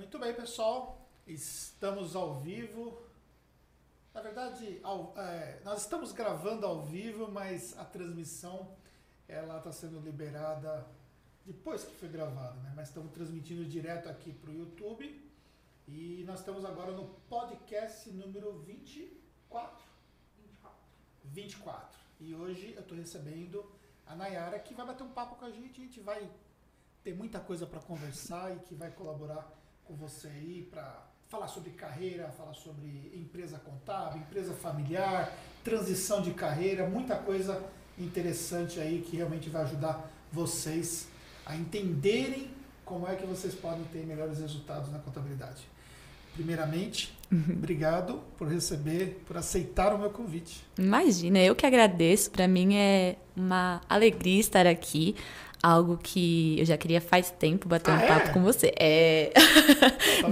Muito bem, pessoal. Estamos ao vivo. Na verdade, ao- é, nós estamos gravando ao vivo, mas a transmissão ela está sendo liberada depois que foi gravada, né? Mas estamos transmitindo direto aqui para o YouTube. E nós estamos agora no podcast número 24. 24. E hoje eu estou recebendo a Nayara, que vai bater um papo com a gente. A gente vai ter muita coisa para conversar e que vai colaborar você aí para falar sobre carreira, falar sobre empresa contábil, empresa familiar, transição de carreira, muita coisa interessante aí que realmente vai ajudar vocês a entenderem como é que vocês podem ter melhores resultados na contabilidade. Primeiramente, obrigado por receber, por aceitar o meu convite. Imagina, eu que agradeço. Para mim é uma alegria estar aqui. Algo que eu já queria faz tempo bater Ah, um é? papo com você. É.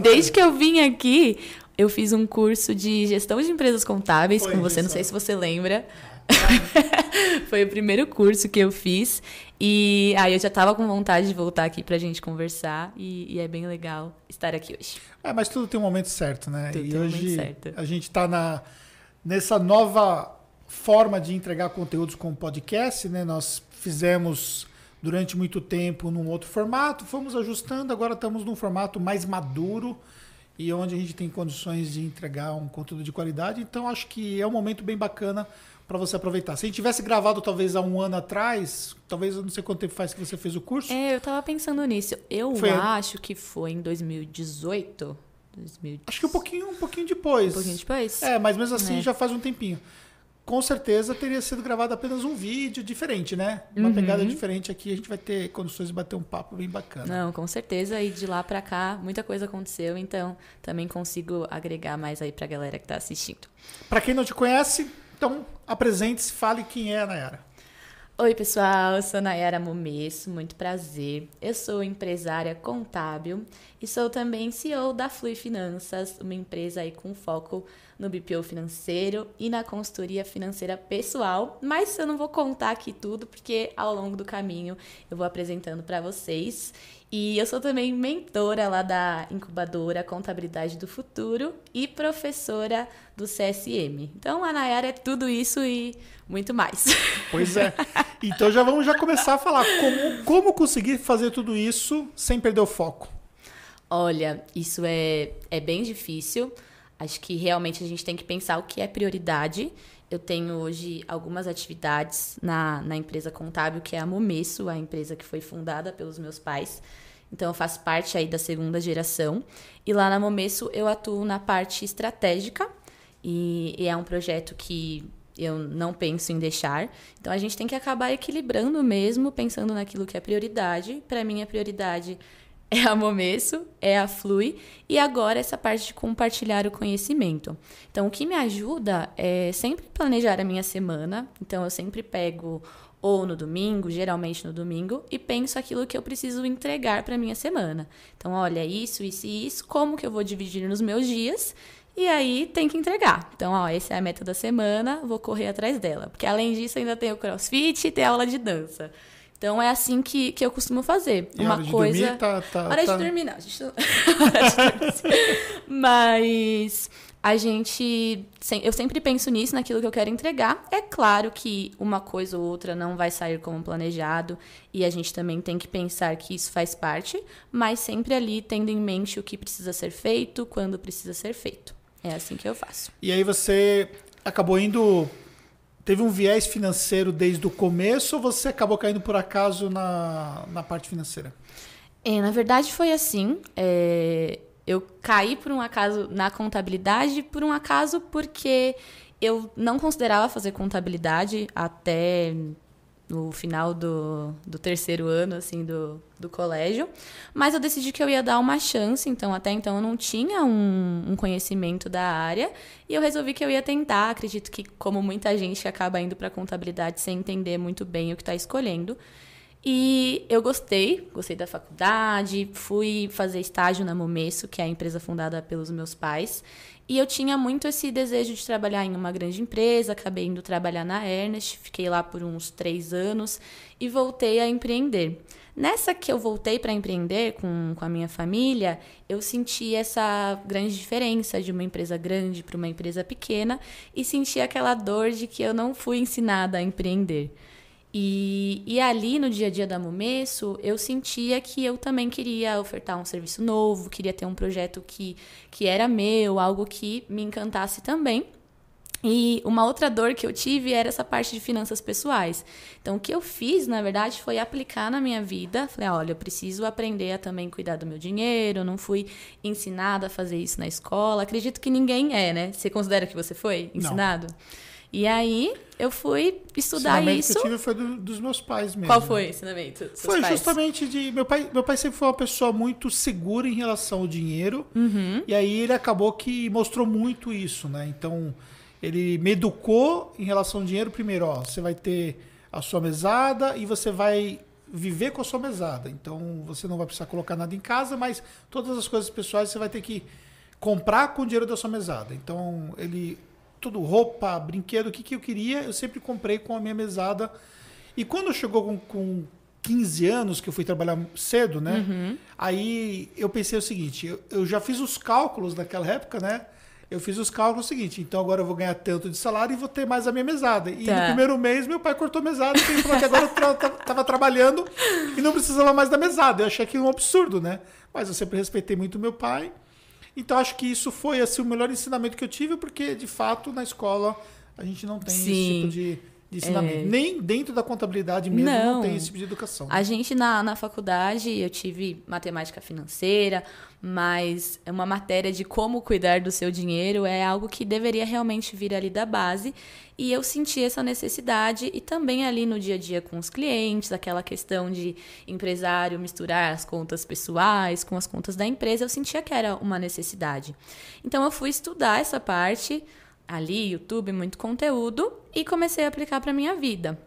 Desde que eu vim aqui, eu fiz um curso de gestão de empresas contábeis Foi, com você, não sei se você lembra. Foi o primeiro curso que eu fiz. E aí eu já tava com vontade de voltar aqui pra gente conversar. E, e é bem legal estar aqui hoje. É, mas tudo tem um momento certo, né? Tudo e um hoje certo. a gente está na, nessa nova forma de entregar conteúdos com podcast, né? Nós fizemos durante muito tempo num outro formato, fomos ajustando, agora estamos num formato mais maduro e onde a gente tem condições de entregar um conteúdo de qualidade. Então acho que é um momento bem bacana para você aproveitar. Se a gente tivesse gravado talvez há um ano atrás, talvez eu não sei quanto tempo faz que você fez o curso. É, eu tava pensando nisso. Eu Foi- acho que foi em 2018. 2000, Acho que um pouquinho, um pouquinho depois. um pouquinho depois. É, mas mesmo assim É. já faz um tempinho. Com certeza teria sido gravado apenas um vídeo diferente, né? Uma Uhum. pegada diferente aqui, a gente vai ter condições de bater um papo bem bacana. Não, com certeza. E de lá pra cá, muita coisa aconteceu. Então, também consigo agregar mais aí pra galera que tá assistindo. Pra quem não te conhece, então apresente-se, fale quem é a Nayara. Oi, pessoal. Eu sou Nayara Momesso. Muito prazer. Eu sou empresária contábil e sou também CEO da Flui Finanças, uma empresa aí com foco no BPO financeiro e na consultoria financeira pessoal. Mas eu não vou contar aqui tudo, porque ao longo do caminho eu vou apresentando para vocês. E eu sou também mentora lá da incubadora Contabilidade do Futuro e professora do CSM. Então a Nayara é tudo isso e muito mais. Pois é. Então já vamos já começar a falar como, como conseguir fazer tudo isso sem perder o foco. Olha, isso é, é bem difícil. Acho que realmente a gente tem que pensar o que é prioridade. Eu tenho hoje algumas atividades na, na empresa contábil, que é a Momesso, a empresa que foi fundada pelos meus pais. Então, eu faço parte aí da segunda geração. E lá na Momesso eu atuo na parte estratégica. E, e é um projeto que eu não penso em deixar. Então, a gente tem que acabar equilibrando mesmo, pensando naquilo que é prioridade. Para mim, a prioridade é a Momesso, é a Flui e agora essa parte de compartilhar o conhecimento. Então, o que me ajuda é sempre planejar a minha semana. Então, eu sempre pego ou no domingo, geralmente no domingo, e penso aquilo que eu preciso entregar para minha semana. Então, olha, isso, isso e isso, como que eu vou dividir nos meus dias? E aí tem que entregar. Então, ó, essa é a meta da semana, vou correr atrás dela. Porque além disso, ainda tem o crossfit e tem a aula de dança. Então é assim que, que eu costumo fazer. E Uma hora de dormir, dormir, tá, tá, hora tá- de dormir, não. A gente. Mas a gente. Eu sempre penso nisso, naquilo que eu quero entregar. É claro que uma coisa ou outra não vai sair como planejado. E a gente também tem que pensar que isso faz parte, mas sempre ali tendo em mente o que precisa ser feito, quando precisa ser feito. É assim que eu faço. E aí você acabou indo. Teve um viés financeiro desde o começo ou você acabou caindo por acaso na, na parte financeira? É, na verdade foi assim. é, eu caí por um acaso na contabilidade, por um acaso porque eu não considerava fazer contabilidade até no final do, do terceiro ano, assim, do, do colégio. Mas eu decidi que eu ia dar uma chance, então até então eu não tinha um, um conhecimento da área. E eu resolvi que eu ia tentar. Acredito que, como muita gente acaba indo para contabilidade sem entender muito bem o que está escolhendo. E eu gostei, gostei da faculdade, fui fazer estágio na Momesso, que é a empresa fundada pelos meus pais. E eu tinha muito esse desejo de trabalhar em uma grande empresa, acabei indo trabalhar na Ernest, fiquei lá por uns três anos e voltei a empreender. Nessa que eu voltei para empreender com, com a minha família, eu senti essa grande diferença de uma empresa grande para uma empresa pequena e senti aquela dor de que eu não fui ensinada a empreender. E, e ali no dia a dia da Momesso, eu sentia que eu também queria ofertar um serviço novo, queria ter um projeto que, que era meu, algo que me encantasse também. E uma outra dor que eu tive era essa parte de finanças pessoais. Então, o que eu fiz, na verdade, foi aplicar na minha vida. Falei, olha, eu preciso aprender a também cuidar do meu dinheiro. Eu não fui ensinada a fazer isso na escola. Acredito que ninguém é, né? Você considera que você foi ensinado? Não. E aí eu fui estudar o isso. que eu tive foi do, dos meus pais mesmo. Qual foi o ensinamento? Foi pais? justamente de. Meu pai, meu pai sempre foi uma pessoa muito segura em relação ao dinheiro. Uhum. E aí ele acabou que mostrou muito isso, né? Então, ele me educou em relação ao dinheiro. Primeiro, ó, você vai ter a sua mesada e você vai viver com a sua mesada. Então, você não vai precisar colocar nada em casa, mas todas as coisas pessoais você vai ter que comprar com o dinheiro da sua mesada. Então, ele tudo roupa, brinquedo, o que, que eu queria, eu sempre comprei com a minha mesada. E quando chegou com, com 15 anos, que eu fui trabalhar cedo, né? Uhum. Aí eu pensei o seguinte, eu, eu, já fiz os cálculos naquela época, né? Eu fiz os cálculos o seguinte, então agora eu vou ganhar tanto de salário e vou ter mais a minha mesada. E tá. no primeiro mês meu pai cortou a mesada, porque ele falou que agora eu tra tava trabalhando e não precisava mais da mesada. Eu achei aquilo um absurdo, né? Mas eu sempre respeitei muito meu pai. Então acho que isso foi assim, o melhor ensinamento que eu tive, porque de fato na escola a gente não tem Sim. esse tipo de, de ensinamento. É... Nem dentro da contabilidade mesmo não, não tem esse tipo de educação. A gente na, na faculdade, eu tive matemática financeira, mas é uma matéria de como cuidar do seu dinheiro é algo que deveria realmente vir ali da base. E eu senti essa necessidade e também ali no dia a dia com os clientes, aquela questão de empresário misturar as contas pessoais com as contas da empresa, eu sentia que era uma necessidade. Então eu fui estudar essa parte ali, YouTube, muito conteúdo e comecei a aplicar para minha vida.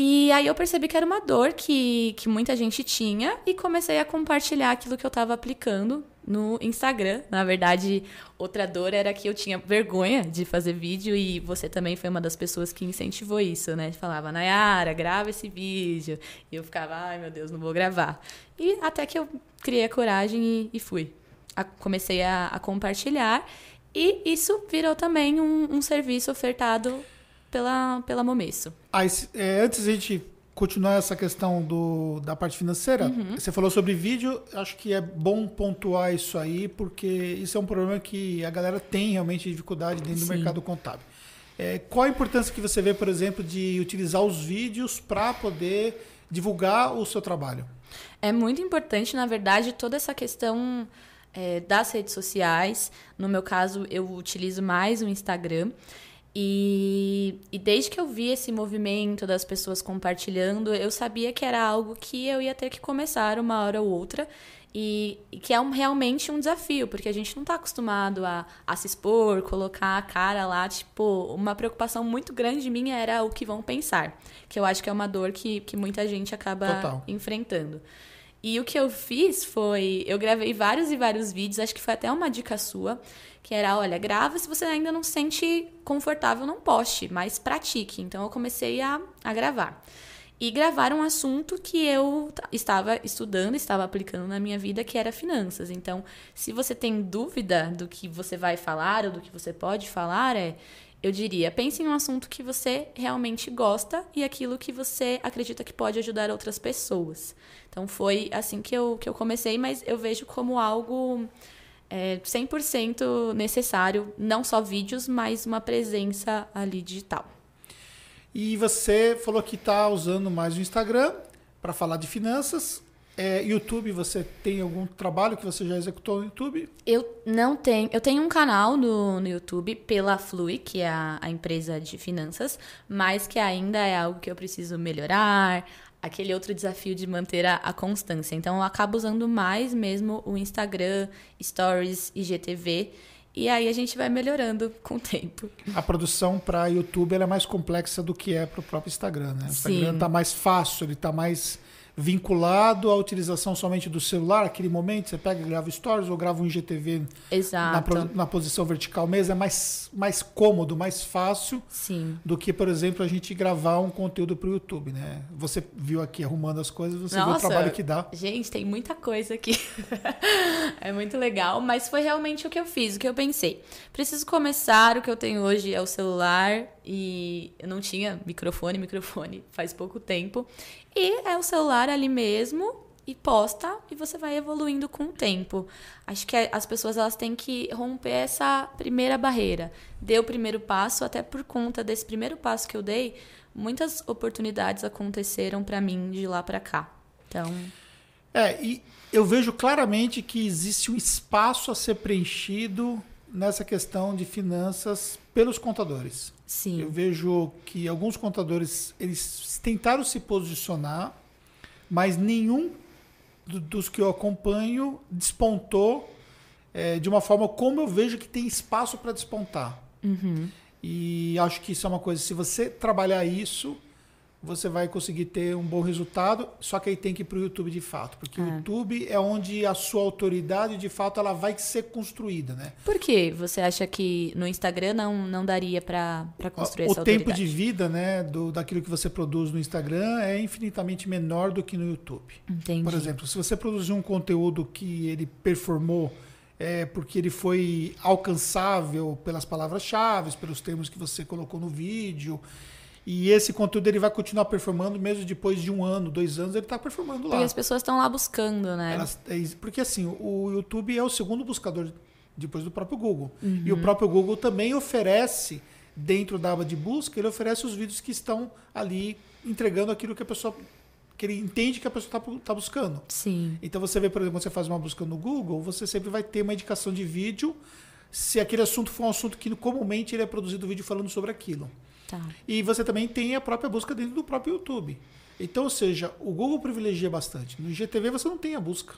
E aí eu percebi que era uma dor que, que muita gente tinha e comecei a compartilhar aquilo que eu estava aplicando no Instagram. Na verdade, outra dor era que eu tinha vergonha de fazer vídeo e você também foi uma das pessoas que incentivou isso, né? Falava, Nayara, grava esse vídeo. E eu ficava, ai meu Deus, não vou gravar. E até que eu criei a coragem e, e fui. A, comecei a, a, compartilhar e isso virou também um, um serviço ofertado pela, pela Momesso. Ah, é, antes a gente continuar essa questão do, da parte financeira, uhum. você falou sobre vídeo, acho que é bom pontuar isso aí, porque isso é um problema que a galera tem realmente dificuldade dentro Sim. do mercado contábil. É, qual a importância que você vê, por exemplo, de utilizar os vídeos para poder divulgar o seu trabalho? É muito importante, na verdade, toda essa questão é, das redes sociais. No meu caso, eu utilizo mais o Instagram. E, e, desde que eu vi esse movimento das pessoas compartilhando, eu sabia que era algo que eu ia ter que começar uma hora ou outra. E, e que é um, realmente um desafio, porque a gente não está acostumado a, a se expor, colocar a cara lá. Tipo, uma preocupação muito grande minha era o que vão pensar. Que eu acho que é uma dor que, que muita gente acaba Total. enfrentando. E o que eu fiz foi, eu gravei vários e vários vídeos, acho que foi até uma dica sua, que era, olha, grava se você ainda não se sente confortável, não poste, mas pratique. Então eu comecei a, a gravar. E gravar um assunto que eu estava estudando, estava aplicando na minha vida, que era finanças. Então, se você tem dúvida do que você vai falar ou do que você pode falar, é eu diria, pense em um assunto que você realmente gosta e aquilo que você acredita que pode ajudar outras pessoas. Então foi assim que eu, que eu comecei, mas eu vejo como algo é, 100% necessário, não só vídeos, mas uma presença ali digital. E você falou que está usando mais o Instagram para falar de finanças. É, YouTube, você tem algum trabalho que você já executou no YouTube? Eu não tenho. Eu tenho um canal no, no YouTube pela Flui, que é a, a empresa de finanças, mas que ainda é algo que eu preciso melhorar. Aquele outro desafio de manter a, a constância. Então, eu acabo usando mais mesmo o Instagram, Stories, IGTV. E aí a gente vai melhorando com o tempo. A produção para YouTube é mais complexa do que é para o próprio Instagram, né? O Instagram está mais fácil, ele está mais vinculado à utilização somente do celular, aquele momento, você pega e grava stories ou grava um IGTV na, na posição vertical mesmo, é mais, mais cômodo, mais fácil Sim. do que, por exemplo, a gente gravar um conteúdo para o YouTube, né? Você viu aqui arrumando as coisas, você viu o Nossa. trabalho que dá. Gente, tem muita coisa aqui. é muito legal, mas foi realmente o que eu fiz, o que eu pensei. Preciso começar, o que eu tenho hoje é o celular e eu não tinha microfone, microfone faz pouco tempo. E é o celular ali mesmo e posta e você vai evoluindo com o tempo. Acho que as pessoas elas têm que romper essa primeira barreira. Deu o primeiro passo, até por conta desse primeiro passo que eu dei, muitas oportunidades aconteceram pra mim de lá pra cá. Então, É, e eu vejo claramente que existe um espaço a ser preenchido nessa questão de finanças pelos contadores. Sim. Eu vejo que alguns contadores eles tentaram se posicionar, mas nenhum do- dos que eu acompanho despontou é, de uma forma como eu vejo que tem espaço para despontar. Uhum. E acho que isso é uma coisa. Se você trabalhar isso, você vai conseguir ter um bom resultado. Só que aí tem que ir para o YouTube de fato, porque o É. YouTube é onde a sua autoridade de fato ela vai ser construída, né? Por que você acha que no Instagram não, não daria pra construir o essa tempo autoridade? de vida, né, do, daquilo que você produz no Instagram é infinitamente menor do que no YouTube. Entendi. Por exemplo, se você produzir um conteúdo que ele performou é, porque ele foi alcançável pelas palavras-chave, pelos termos que você colocou no vídeo, e esse conteúdo ele vai continuar performando mesmo depois de um ano, dois anos, ele está performando lá. Porque as pessoas estão lá buscando, né? Elas- porque assim, o YouTube é o segundo buscador depois do próprio Google. E o Uhum. próprio Google também oferece, dentro da aba de busca, ele oferece os vídeos que estão ali entregando aquilo que a pessoa que ele entende que a pessoa está buscando. Sim. Então você vê, por exemplo, quando você faz uma busca no Google, você sempre vai ter uma indicação de vídeo se aquele assunto for um assunto que comumente ele é produzido vídeo falando sobre aquilo. Tá. E você também tem a própria busca dentro do próprio YouTube. Então, ou seja, o Google privilegia bastante. No IGTV você não tem a busca.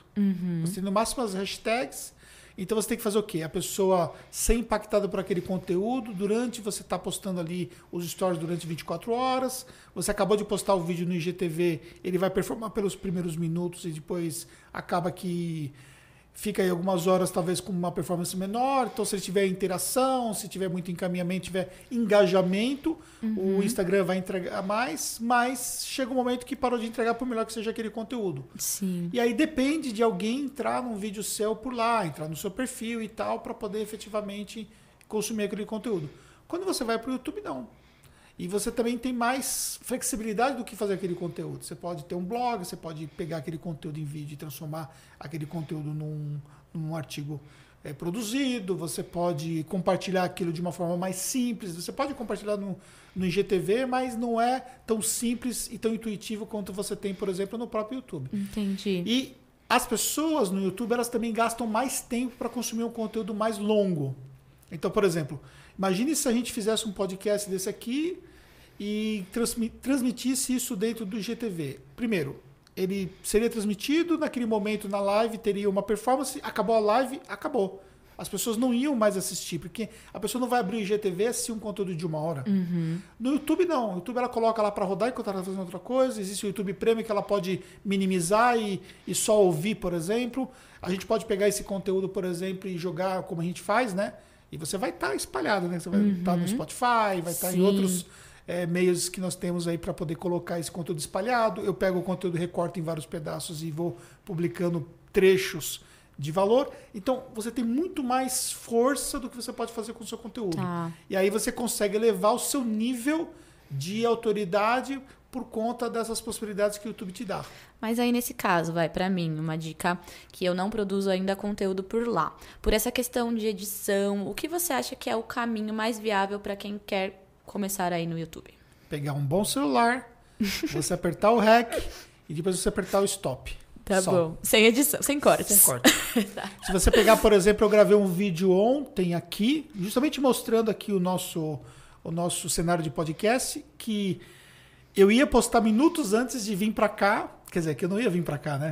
Você tem no máximo as hashtags. Então você tem que fazer o quê? A pessoa ser impactada por aquele conteúdo durante você está postando ali os stories durante 24 horas. Você acabou de postar o vídeo no IGTV, ele vai performar pelos primeiros minutos e depois acaba que fica aí algumas horas talvez com uma performance menor. Então, se ele tiver interação, se tiver muito encaminhamento, tiver engajamento, o Instagram vai entregar mais, mas chega um momento que parou de entregar por melhor que seja aquele conteúdo. Sim. E aí depende de alguém entrar num vídeo seu por lá, entrar no seu perfil e tal, para poder efetivamente consumir aquele conteúdo. Quando você vai para o YouTube, não. E você também tem mais flexibilidade do que fazer aquele conteúdo. Você pode ter um blog, você pode pegar aquele conteúdo em vídeo e transformar aquele conteúdo num, num artigo eh, produzido, você pode compartilhar aquilo de uma forma mais simples, você pode compartilhar no, no IGTV, mas não é tão simples e tão intuitivo quanto você tem, por exemplo, no próprio YouTube. Entendi. E as pessoas no YouTube, elas também gastam mais tempo para consumir um conteúdo mais longo. Então, por exemplo, imagine se a gente fizesse um podcast desse aqui e transmi- transmitisse isso dentro do IGTV. Primeiro, ele seria transmitido naquele momento na live, teria uma performance, acabou a live, acabou. As pessoas não iam mais assistir, porque a pessoa não vai abrir o IGTV e assistir um conteúdo de uma hora. No YouTube, não. O YouTube ela coloca lá para rodar enquanto ela está fazendo outra coisa. Existe o YouTube Premium que ela pode minimizar e, e só ouvir, por exemplo. A gente pode pegar esse conteúdo, por exemplo, e jogar como a gente faz, né? E você vai estar espalhado, né? Você vai estar no Spotify, vai estar em Sim. outros é, meios que nós temos aí para poder colocar esse conteúdo espalhado. Eu pego o conteúdo, recorto em vários pedaços e vou publicando trechos de valor. Então, você tem muito mais força do que você pode fazer com o seu conteúdo. Tá. E aí você consegue elevar o seu nível de autoridade por conta dessas possibilidades que o YouTube te dá. Mas aí nesse caso, vai pra mim, uma dica que eu não produzo ainda conteúdo por lá. Por essa questão de edição, o que você acha que é o caminho mais viável pra quem quer começar aí no YouTube? Pegar um bom celular, você apertar o REC e depois você apertar o stop. Tá Só. bom. Sem edição, sem cortes. Sem corte. Se você pegar, por exemplo, eu gravei um vídeo ontem aqui, justamente mostrando aqui o nosso, o nosso cenário de podcast, que eu ia postar minutos antes de vir para cá Quer dizer, que eu não ia vir pra cá, né?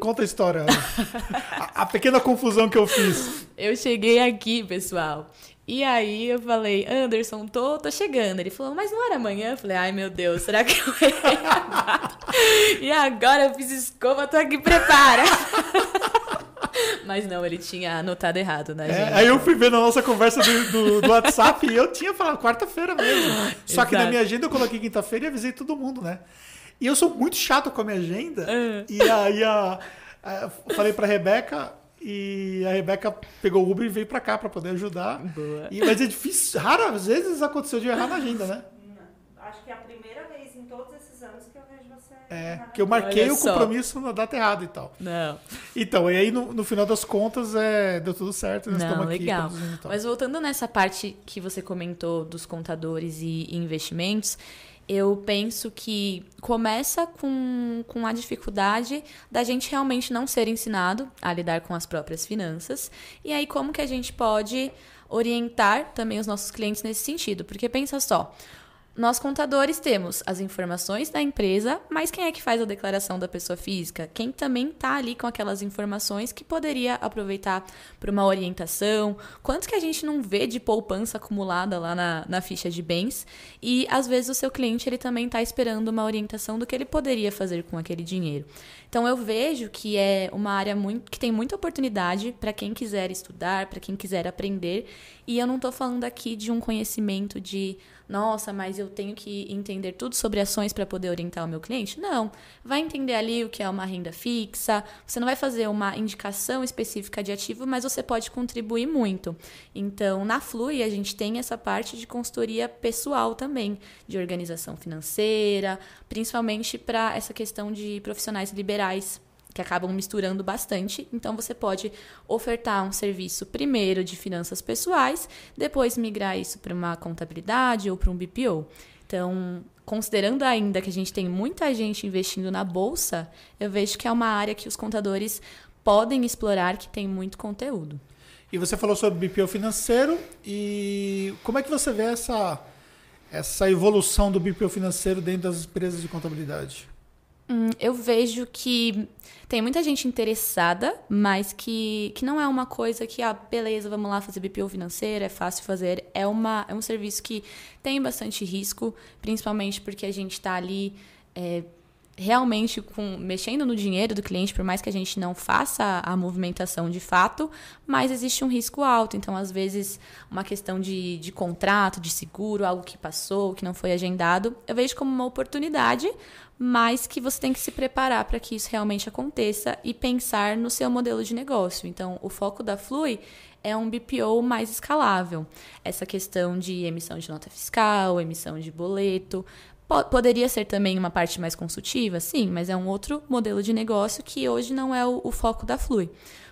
Conta a história. a, a pequena confusão que eu fiz. Eu cheguei aqui, pessoal. E aí eu falei, Anderson, tô, tô chegando. Ele falou, mas não era amanhã? Eu falei, ai meu Deus, será que eu errei a data? E agora eu fiz escova, tô aqui, prepara. Mas não, ele tinha anotado errado, né, É, aí eu fui ver na nossa conversa do, do- do WhatsApp e eu tinha falado quarta-feira mesmo. Só que na minha agenda eu coloquei quinta-feira e avisei todo mundo, né? E eu sou muito chato com a minha agenda. Ah. E aí a, a- falei pra Rebeca e a Rebeca pegou o Uber e veio pra cá pra poder ajudar. Boa. E, mas é difícil, raras vezes aconteceu de errar na agenda, né? Não, Acho que é a primeira vez em todos esses anos que eu vejo você. É, errado. que eu marquei Olha o só. compromisso na data errada e tal. Não. Então, e aí no, no final das contas é, deu tudo certo. Nós Não, estamos aqui legal. e tal. Mas voltando nessa parte que você comentou dos contadores e investimentos, eu penso que começa com, com a dificuldade da gente realmente não ser ensinado a lidar com as próprias finanças. E aí, como que a gente pode orientar também os nossos clientes nesse sentido? Porque pensa só. Nós contadores temos as informações da empresa, mas quem é que faz a declaração da pessoa física? Quem também está ali com aquelas informações que poderia aproveitar para uma orientação? Quanto que a gente não vê de poupança acumulada lá na, na ficha de bens? E às vezes o seu cliente ele também está esperando uma orientação do que ele poderia fazer com aquele dinheiro. Então eu vejo que é uma área muito, que tem muita oportunidade para quem quiser estudar, para quem quiser aprender. E eu não estou falando aqui de um conhecimento de, nossa, mas eu tenho que entender tudo sobre ações para poder orientar o meu cliente. Não. Vai entender ali o que é uma renda fixa. Você não vai fazer uma indicação específica de ativo, mas você pode contribuir muito. Então, na Flui, a gente tem essa parte de consultoria pessoal também, de organização financeira, principalmente para essa questão de profissionais liberais que acabam misturando bastante. Então você pode ofertar um serviço primeiro de finanças pessoais, depois migrar isso para uma contabilidade ou para um BPO. Então, considerando ainda que a gente tem muita gente investindo na bolsa, eu vejo que é uma área que os contadores podem explorar que tem muito conteúdo. E você falou sobre BPO financeiro e como é que você vê essa, essa evolução do BPO financeiro dentro das empresas de contabilidade? Hum, eu vejo que tem muita gente interessada, mas que, que não é uma coisa que, ah, beleza, vamos lá fazer BPO financeiro, é fácil fazer. É, uma, é um serviço que tem bastante risco, principalmente porque a gente está ali é, realmente com, mexendo no dinheiro do cliente, por mais que a gente não faça a movimentação de fato, mas existe um risco alto. Então, às vezes, uma questão de, de contrato, de seguro, algo que passou, que não foi agendado, eu vejo como uma oportunidade, mas que você tem que se preparar para que isso realmente aconteça e pensar no seu modelo de negócio. Então, o foco da Flui é um BPO mais escalável. Essa questão de emissão de nota fiscal, emissão de boleto, Poderia ser também uma parte mais consultiva, sim, mas é um outro modelo de negócio que hoje não é o, o foco da Flui.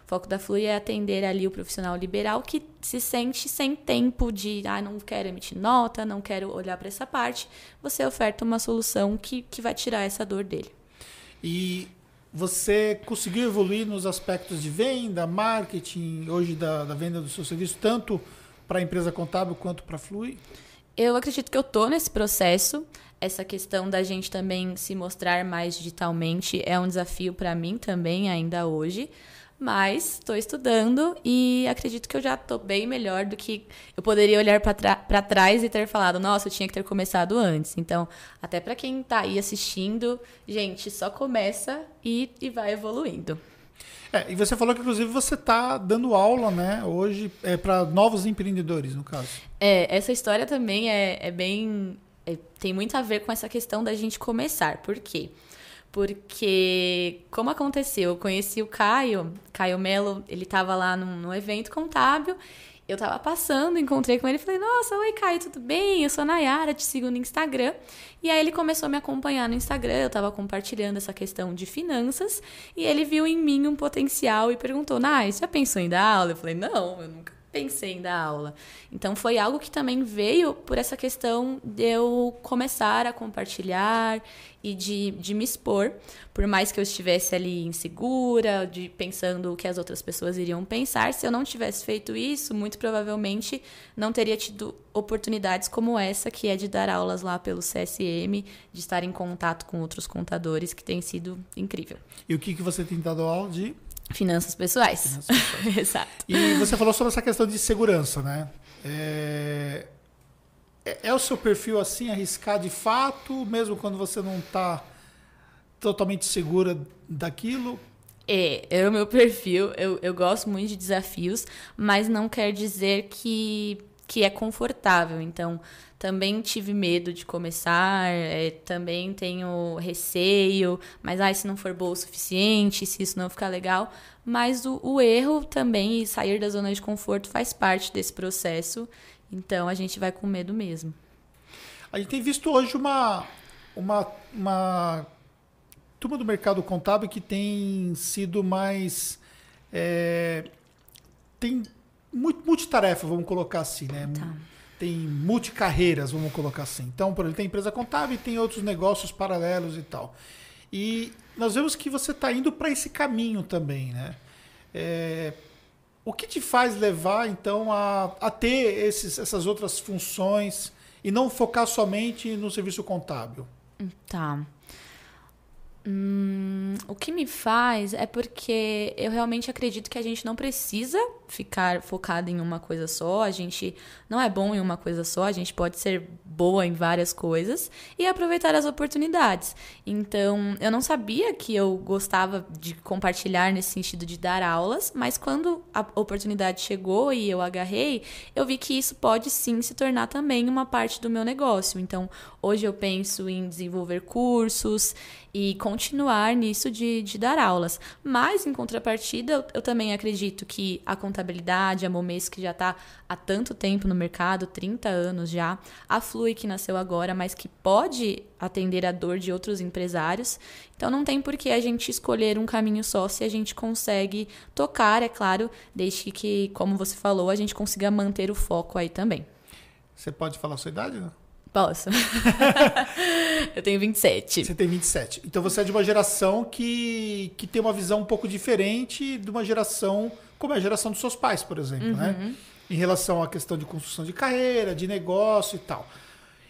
O foco da Flui é atender ali o profissional liberal que se sente sem tempo de, ah, não quero emitir nota, não quero olhar para essa parte. Você oferta uma solução que, que vai tirar essa dor dele. E você conseguiu evoluir nos aspectos de venda, marketing, hoje da, da venda do seu serviço, tanto para a empresa contábil quanto para a Flui? Eu acredito que eu tô nesse processo. Essa questão da gente também se mostrar mais digitalmente é um desafio para mim também ainda hoje. Mas estou estudando e acredito que eu já estou bem melhor do que eu poderia olhar para trás e ter falado, nossa, eu tinha que ter começado antes. Então, até para quem está aí assistindo, gente, só começa e, e vai evoluindo. É, e você falou que inclusive você está dando aula, né, hoje é, para novos empreendedores, no caso. É, essa história também é, é bem. É, tem muito a ver com essa questão da gente começar. Por quê? Porque, como aconteceu, eu conheci o Caio, Caio Melo, ele estava lá num, num evento contábil. Eu tava passando, encontrei com ele e falei: Nossa, oi Caio, tudo bem? Eu sou a Nayara, te sigo no Instagram. E aí ele começou a me acompanhar no Instagram, eu tava compartilhando essa questão de finanças. E ele viu em mim um potencial e perguntou: Nay, você já pensou em dar aula? Eu falei: Não, eu nunca pensei em dar aula. Então foi algo que também veio por essa questão de eu começar a compartilhar e de, de me expor, por mais que eu estivesse ali insegura, de pensando o que as outras pessoas iriam pensar, se eu não tivesse feito isso, muito provavelmente não teria tido oportunidades como essa, que é de dar aulas lá pelo CSM, de estar em contato com outros contadores, que tem sido incrível. E o que, que você tem dado aula de? Finanças pessoais. Finanças pessoais. Exato. E você falou sobre essa questão de segurança, né? É... é, é o seu perfil assim, arriscar de fato, mesmo quando você não está totalmente segura daquilo? É, é o meu perfil. Eu, eu gosto muito de desafios, mas não quer dizer que, que é confortável. Então, também tive medo de começar, é, também tenho receio, mas ah, se não for boa o suficiente, se isso não ficar legal. Mas o, o erro também e sair da zona de conforto faz parte desse processo. Então a gente vai com medo mesmo. A gente tem visto hoje uma, uma, uma turma do mercado contábil que tem sido mais. É, tem multitarefa, vamos colocar assim, né? Tá tem multicarreiras, vamos colocar assim. Então, por exemplo, tem empresa contábil e tem outros negócios paralelos e tal. E nós vemos que você está indo para esse caminho também, né? É, o que te faz levar, então, a, a ter esses, essas outras funções e não focar somente no serviço contábil? Tá. Hum, o que me faz é porque eu realmente acredito que a gente não precisa ficar focado em uma coisa só, a gente não é bom em uma coisa só, a gente pode ser boa em várias coisas e aproveitar as oportunidades. Então, eu não sabia que eu gostava de compartilhar nesse sentido de dar aulas, mas quando a oportunidade chegou e eu agarrei, eu vi que isso pode sim se tornar também uma parte do meu negócio. Então, hoje eu penso em desenvolver cursos e continuar nisso de, de dar aulas. Mas, em contrapartida, eu, eu também acredito que a contabilidade, a Momes, que já está há tanto tempo no mercado 30 anos já, a Flui, que nasceu agora, mas que pode atender a dor de outros empresários. Então, não tem por que a gente escolher um caminho só se a gente consegue tocar, é claro, desde que, como você falou, a gente consiga manter o foco aí também. Você pode falar a sua idade, não? Posso. eu tenho 27. Você tem 27. Então você é de uma geração que, que tem uma visão um pouco diferente de uma geração como é a geração dos seus pais, por exemplo, né? uhum. né? Em relação à questão de construção de carreira, de negócio e tal.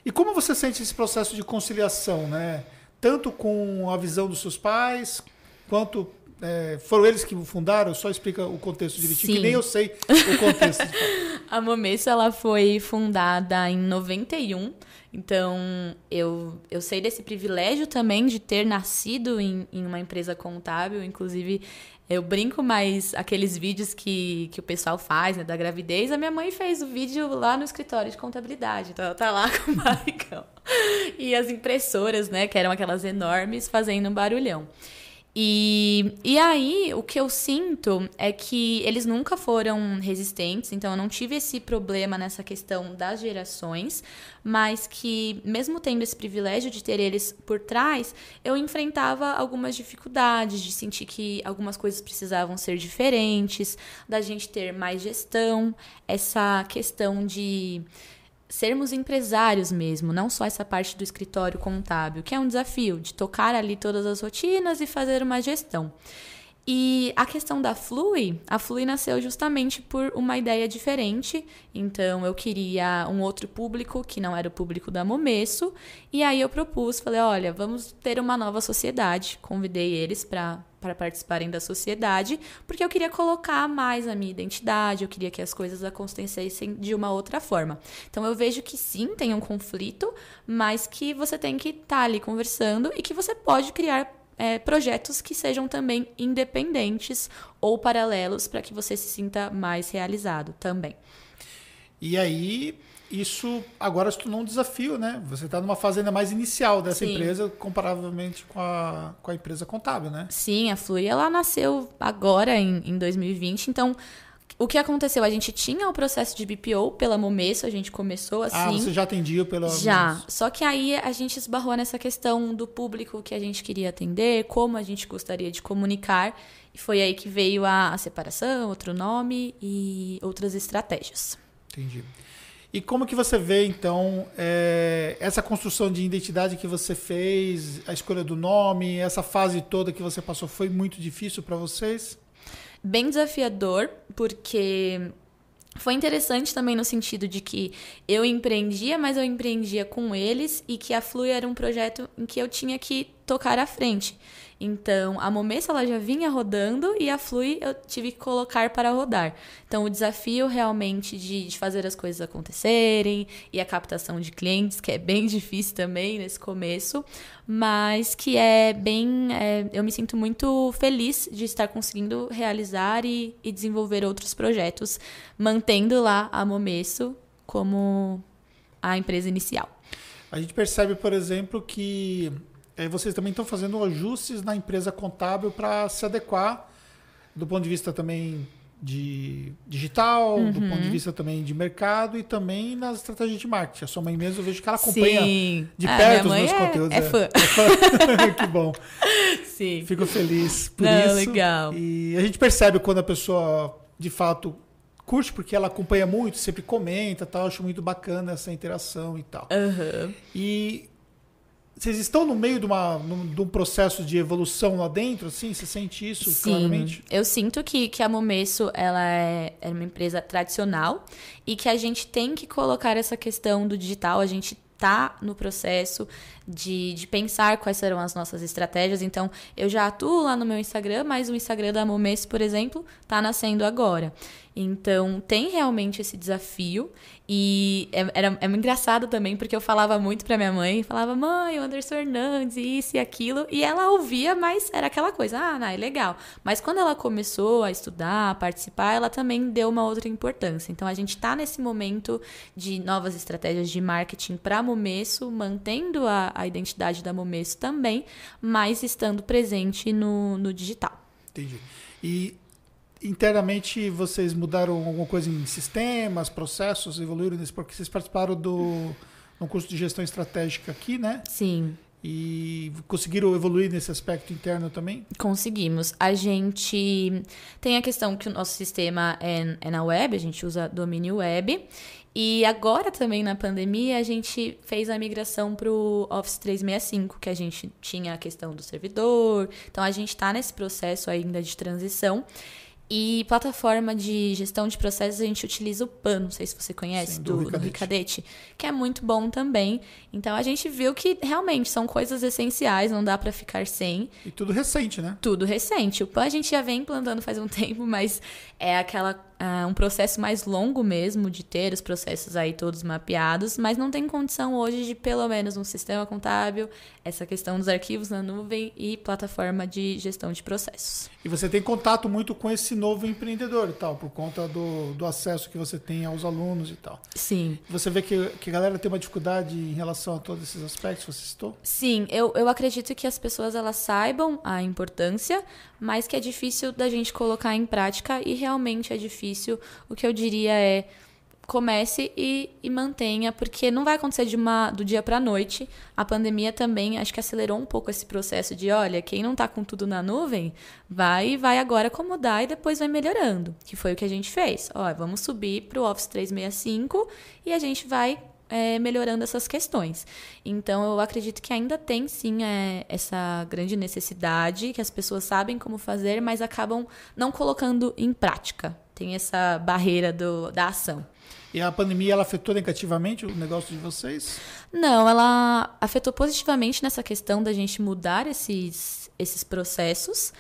E como você sente esse processo de conciliação, né? Tanto com a visão dos seus pais, quanto é, foram eles que fundaram? Só explica o contexto direitinho, Sim. que nem eu sei o contexto. a Momesso, ela foi fundada em 91 então, eu, eu sei desse privilégio também de ter nascido em, em uma empresa contábil. Inclusive, eu brinco mais aqueles vídeos que, que o pessoal faz, né, da gravidez. A minha mãe fez o vídeo lá no escritório de contabilidade. Então, ela tá lá com o barrigão. E as impressoras, né, que eram aquelas enormes, fazendo um barulhão. E, e aí, o que eu sinto é que eles nunca foram resistentes, então eu não tive esse problema nessa questão das gerações, mas que, mesmo tendo esse privilégio de ter eles por trás, eu enfrentava algumas dificuldades, de sentir que algumas coisas precisavam ser diferentes, da gente ter mais gestão, essa questão de sermos empresários mesmo, não só essa parte do escritório contábil, que é um desafio de tocar ali todas as rotinas e fazer uma gestão. E a questão da Flui, a Flui nasceu justamente por uma ideia diferente. Então eu queria um outro público que não era o público da Momesso, e aí eu propus, falei, olha, vamos ter uma nova sociedade. Convidei eles para para participarem da sociedade, porque eu queria colocar mais a minha identidade, eu queria que as coisas acontecessem de uma outra forma. Então eu vejo que sim, tem um conflito, mas que você tem que estar tá ali conversando e que você pode criar é, projetos que sejam também independentes ou paralelos para que você se sinta mais realizado também. E aí, isso agora se tornou um desafio, né? Você está numa fase ainda mais inicial dessa Sim. empresa, comparavelmente com a, com a empresa contábil, né? Sim, a Flui, ela nasceu agora, em, em 2020, então o que aconteceu? A gente tinha o processo de BPO pela Momesso, a gente começou ah, assim. Ah, você já atendia pela Já. Só que aí a gente esbarrou nessa questão do público que a gente queria atender, como a gente gostaria de comunicar. E foi aí que veio a, a separação, outro nome e outras estratégias. Entendi. E como que você vê, então, é, essa construção de identidade que você fez, a escolha do nome, essa fase toda que você passou, foi muito difícil para vocês? Bem desafiador, porque foi interessante também no sentido de que eu empreendia, mas eu empreendia com eles e que a Flui era um projeto em que eu tinha que tocar à frente. Então, a Momessa ela já vinha rodando e a Flui eu tive que colocar para rodar. Então, o desafio realmente de, de, fazer as coisas acontecerem e a captação de clientes, que é bem difícil também nesse começo, mas que é bem. É, eu me sinto muito feliz de estar conseguindo realizar e, e desenvolver outros projetos, mantendo lá a Momesso como a empresa inicial. A gente percebe, por exemplo, que é, vocês também estão fazendo ajustes na empresa contábil para se adequar do ponto de vista também de digital, uhum. do ponto de vista também de mercado e também nas estratégias de marketing. A sua mãe mesmo, eu vejo que ela acompanha Sim. de ah, perto os meus é, conteúdos. É, é fã. que bom. Sim. Fico feliz por Não, isso. legal. E a gente percebe quando a pessoa, de fato, curte, porque ela acompanha muito, sempre comenta tal. acho muito bacana essa interação e tal. Uhum. E vocês estão no meio de, uma, de um processo de evolução lá dentro, assim? Você sente isso Sim, claramente? eu sinto que, que a Momesso ela é, é uma empresa tradicional e que a gente tem que colocar essa questão do digital, a gente está no processo de, de pensar quais serão as nossas estratégias. Então, eu já atuo lá no meu Instagram, mas o Instagram da Momesso, por exemplo, está nascendo agora. Então, tem realmente esse desafio. E é, era, é engraçado também, porque eu falava muito pra minha mãe, falava, mãe, o Anderson Hernandes, isso e aquilo, e ela ouvia, mas era aquela coisa, ah, não, é legal. Mas quando ela começou a estudar, a participar, ela também deu uma outra importância. Então a gente tá nesse momento de novas estratégias de marketing para Momesso, mantendo a, a identidade da Momesso também, mas estando presente no, no digital. Entendi. E internamente vocês mudaram alguma coisa em sistemas, processos, evoluíram nesse porque vocês participaram do um curso de gestão estratégica aqui, né? Sim. E conseguiram evoluir nesse aspecto interno também? Conseguimos. A gente tem a questão que o nosso sistema é, é na web, a gente usa domínio web. E agora também na pandemia a gente fez a migração para o Office 365, que a gente tinha a questão do servidor. Então a gente está nesse processo ainda de transição. E plataforma de gestão de processos a gente utiliza o PAN, não sei se você conhece, Sim, do, do, Ricadete. Ricadete, que é muito bom também. Então a gente viu que realmente são coisas essenciais, não dá para ficar sem. E tudo recente, né? Tudo recente. O PAN a gente já vem implantando faz um tempo, mas é aquela uh, um processo mais longo mesmo de ter os processos aí todos mapeados, mas não tem condição hoje de pelo menos um sistema contábil, essa questão dos arquivos na nuvem e plataforma de gestão de processos. E você tem contato muito com esse novo empreendedor e tal, por conta do, do acesso que você tem aos alunos e tal. Sim. Você vê que, que a galera tem uma dificuldade em relação a todos esses aspectos que você citou? Sim, eu, eu acredito que as pessoas elas saibam a importância, mas que é difícil da gente colocar em prática e realmente é difícil. O que eu diria é comece e, e mantenha, porque não vai acontecer de uma, do dia para a noite. A pandemia também acho que acelerou um pouco esse processo de, olha, quem não está com tudo na nuvem, vai vai agora acomodar e depois vai melhorando, que foi o que a gente fez. Ó, vamos subir para o Office 365 e a gente vai é, melhorando essas questões. Então, eu acredito que ainda tem sim é, essa grande necessidade, que as pessoas sabem como fazer, mas acabam não colocando em prática. Tem essa barreira do, da ação. E a pandemia ela afetou negativamente o negócio de vocês? Não, ela afetou positivamente nessa questão da gente mudar esses, esses processos.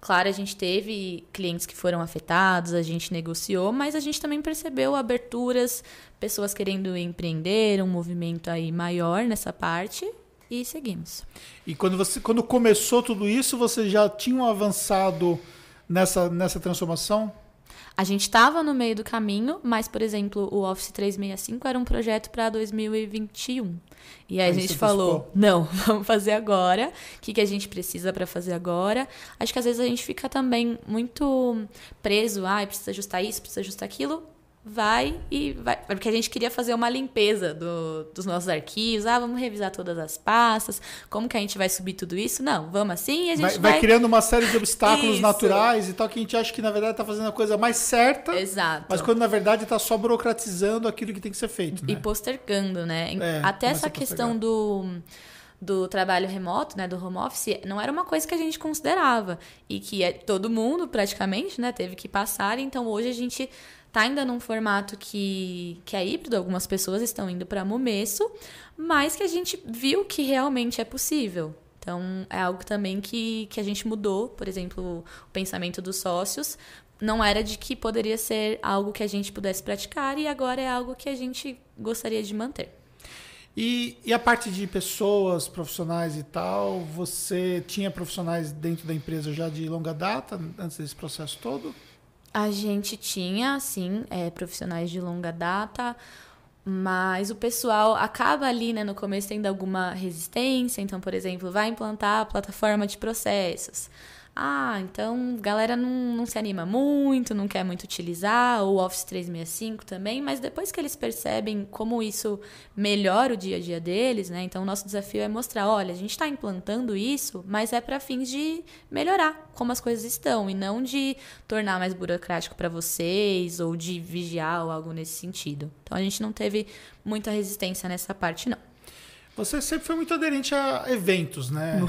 Claro, a gente teve clientes que foram afetados, a gente negociou, mas a gente também percebeu aberturas, pessoas querendo empreender, um movimento aí maior nessa parte e seguimos. E quando você quando começou tudo isso, vocês já tinham avançado nessa nessa transformação? A gente estava no meio do caminho, mas, por exemplo, o Office 365 era um projeto para 2021. E aí, aí a gente falou: não, vamos fazer agora. O que, que a gente precisa para fazer agora? Acho que às vezes a gente fica também muito preso. Ah, precisa ajustar isso, precisa ajustar aquilo. Vai e vai. Porque a gente queria fazer uma limpeza do, dos nossos arquivos. Ah, vamos revisar todas as pastas. Como que a gente vai subir tudo isso? Não, vamos assim e a gente Vai, vai. vai criando uma série de obstáculos Isso. naturais e tal, que a gente acha que na verdade está fazendo a coisa mais certa, Exato. mas quando na verdade está só burocratizando aquilo que tem que ser feito. E Né? postergando, né? É, Até essa questão do, do trabalho remoto, né? Do home office, não era uma coisa que a gente considerava. E que é, todo mundo, praticamente, né? Teve que passar. Então, hoje a gente tá ainda num formato que, que é híbrido. Algumas pessoas estão indo para Momesso, mas que a gente viu que realmente é possível. Então, é algo também que, que a gente mudou. Por exemplo, o pensamento dos sócios não era de que poderia ser algo que a gente pudesse praticar e agora é algo que a gente gostaria de manter. E, e a parte de pessoas, profissionais e tal, você tinha profissionais dentro da empresa já de longa data, antes desse processo todo? A gente tinha, sim, é, profissionais de longa data, mas o pessoal acaba ali, né, no começo tendo alguma resistência. Então, por exemplo, vai implantar a plataforma de processos. Ah, então galera não, não se anima muito, não quer muito utilizar, o Office 365 também, mas depois que eles percebem como isso melhora o dia a dia deles, né? Então o nosso desafio é mostrar, olha, a gente está implantando isso, mas é para fins de melhorar como as coisas estão e não de tornar mais burocrático para vocês ou de vigiar ou algo nesse sentido. Então a gente não teve muita resistência nessa parte, não. Você sempre foi muito aderente a eventos, né?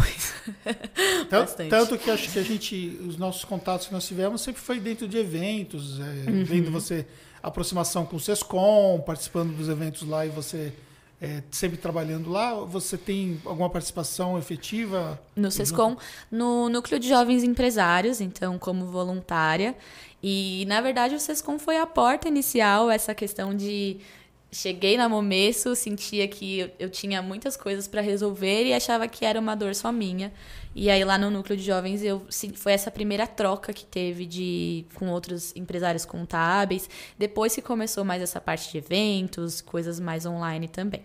Tan- Bastante. Tanto que acho que a gente, os nossos contatos que nós tivemos sempre foi dentro de eventos, é, Uhum. vendo você aproximação com o Sescom, participando dos eventos lá e você é, sempre trabalhando lá. Você tem alguma participação efetiva? No SESCOM, no Núcleo de Jovens Empresários, então, como voluntária. E, na verdade, o SESCOM foi a porta inicial, essa questão de. Cheguei na Momesso, sentia que eu, eu tinha muitas coisas para resolver e achava que era uma dor só minha. E aí, lá no Núcleo de Jovens, eu foi essa primeira troca que teve de com outros empresários contábeis. Depois que começou mais essa parte de eventos, coisas mais online também.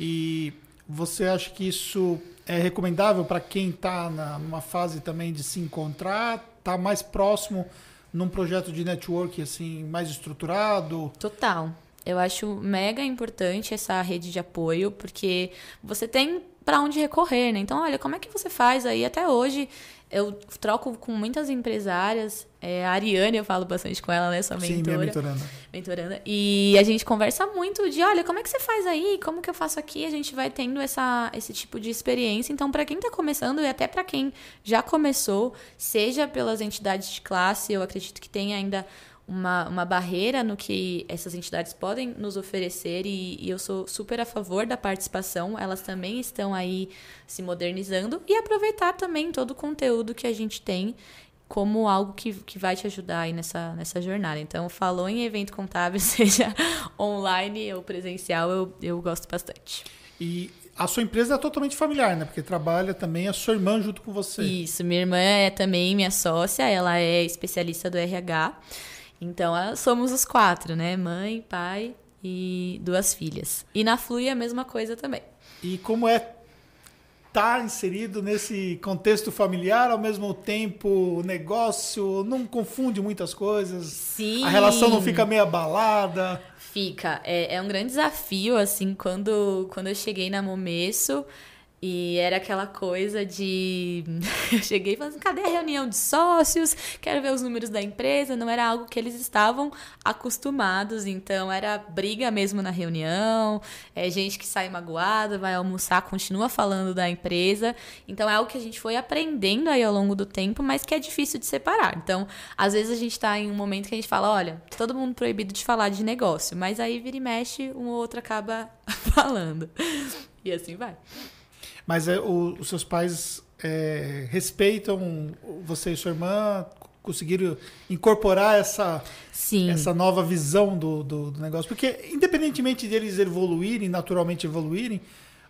E você acha que isso é recomendável para quem está numa fase também de se encontrar, tá mais próximo num projeto de network assim mais estruturado? Total. Eu acho mega importante essa rede de apoio, porque você tem para onde recorrer, né? Então, olha, como é que você faz aí? Até hoje, eu troco com muitas empresárias. É, a Ariane, eu falo bastante com ela, né? Sua Sim, minha mentora. mentoranda. mentoranda. E a gente conversa muito de, olha, como é que você faz aí? Como que eu faço aqui? A gente vai tendo essa, esse tipo de experiência. Então, para quem está começando e até para quem já começou, seja pelas entidades de classe, eu acredito que tem ainda uma, uma barreira no que essas entidades podem nos oferecer e, e eu sou super a favor da participação. Elas também estão aí se modernizando e aproveitar também todo o conteúdo que a gente tem como algo que, que vai te ajudar aí nessa, nessa jornada. Então, falou em evento contábil, seja online ou presencial, eu, eu gosto bastante. E a sua empresa é totalmente familiar, né? Porque trabalha também a sua irmã junto com você. Isso, minha irmã é também minha sócia, ela é especialista do RH. Então, ah, somos os quatro, né? Mãe, pai e duas filhas. E na Flui é a mesma coisa também. E como é estar inserido nesse contexto familiar, ao mesmo tempo o negócio não confunde muitas coisas. Sim. A relação não fica meio abalada. Fica. É, é um grande desafio, assim, quando, quando eu cheguei na Momesso. E era aquela coisa de. Eu cheguei e falei assim: cadê a reunião de sócios? Quero ver os números da empresa. Não era algo que eles estavam acostumados, então era briga mesmo na reunião. É gente que sai magoada, vai almoçar, continua falando da empresa. Então é algo que a gente foi aprendendo aí ao longo do tempo, mas que é difícil de separar. Então, às vezes a gente tá em um momento que a gente fala: olha, todo mundo proibido de falar de negócio, mas aí vira e mexe, um ou outro acaba falando. E assim vai. Mas é, o- os seus pais é, respeitam você e sua irmã, conseguiram incorporar essa, Sim. essa nova visão do, do, do negócio. Porque, independentemente deles evoluírem, naturalmente evoluírem,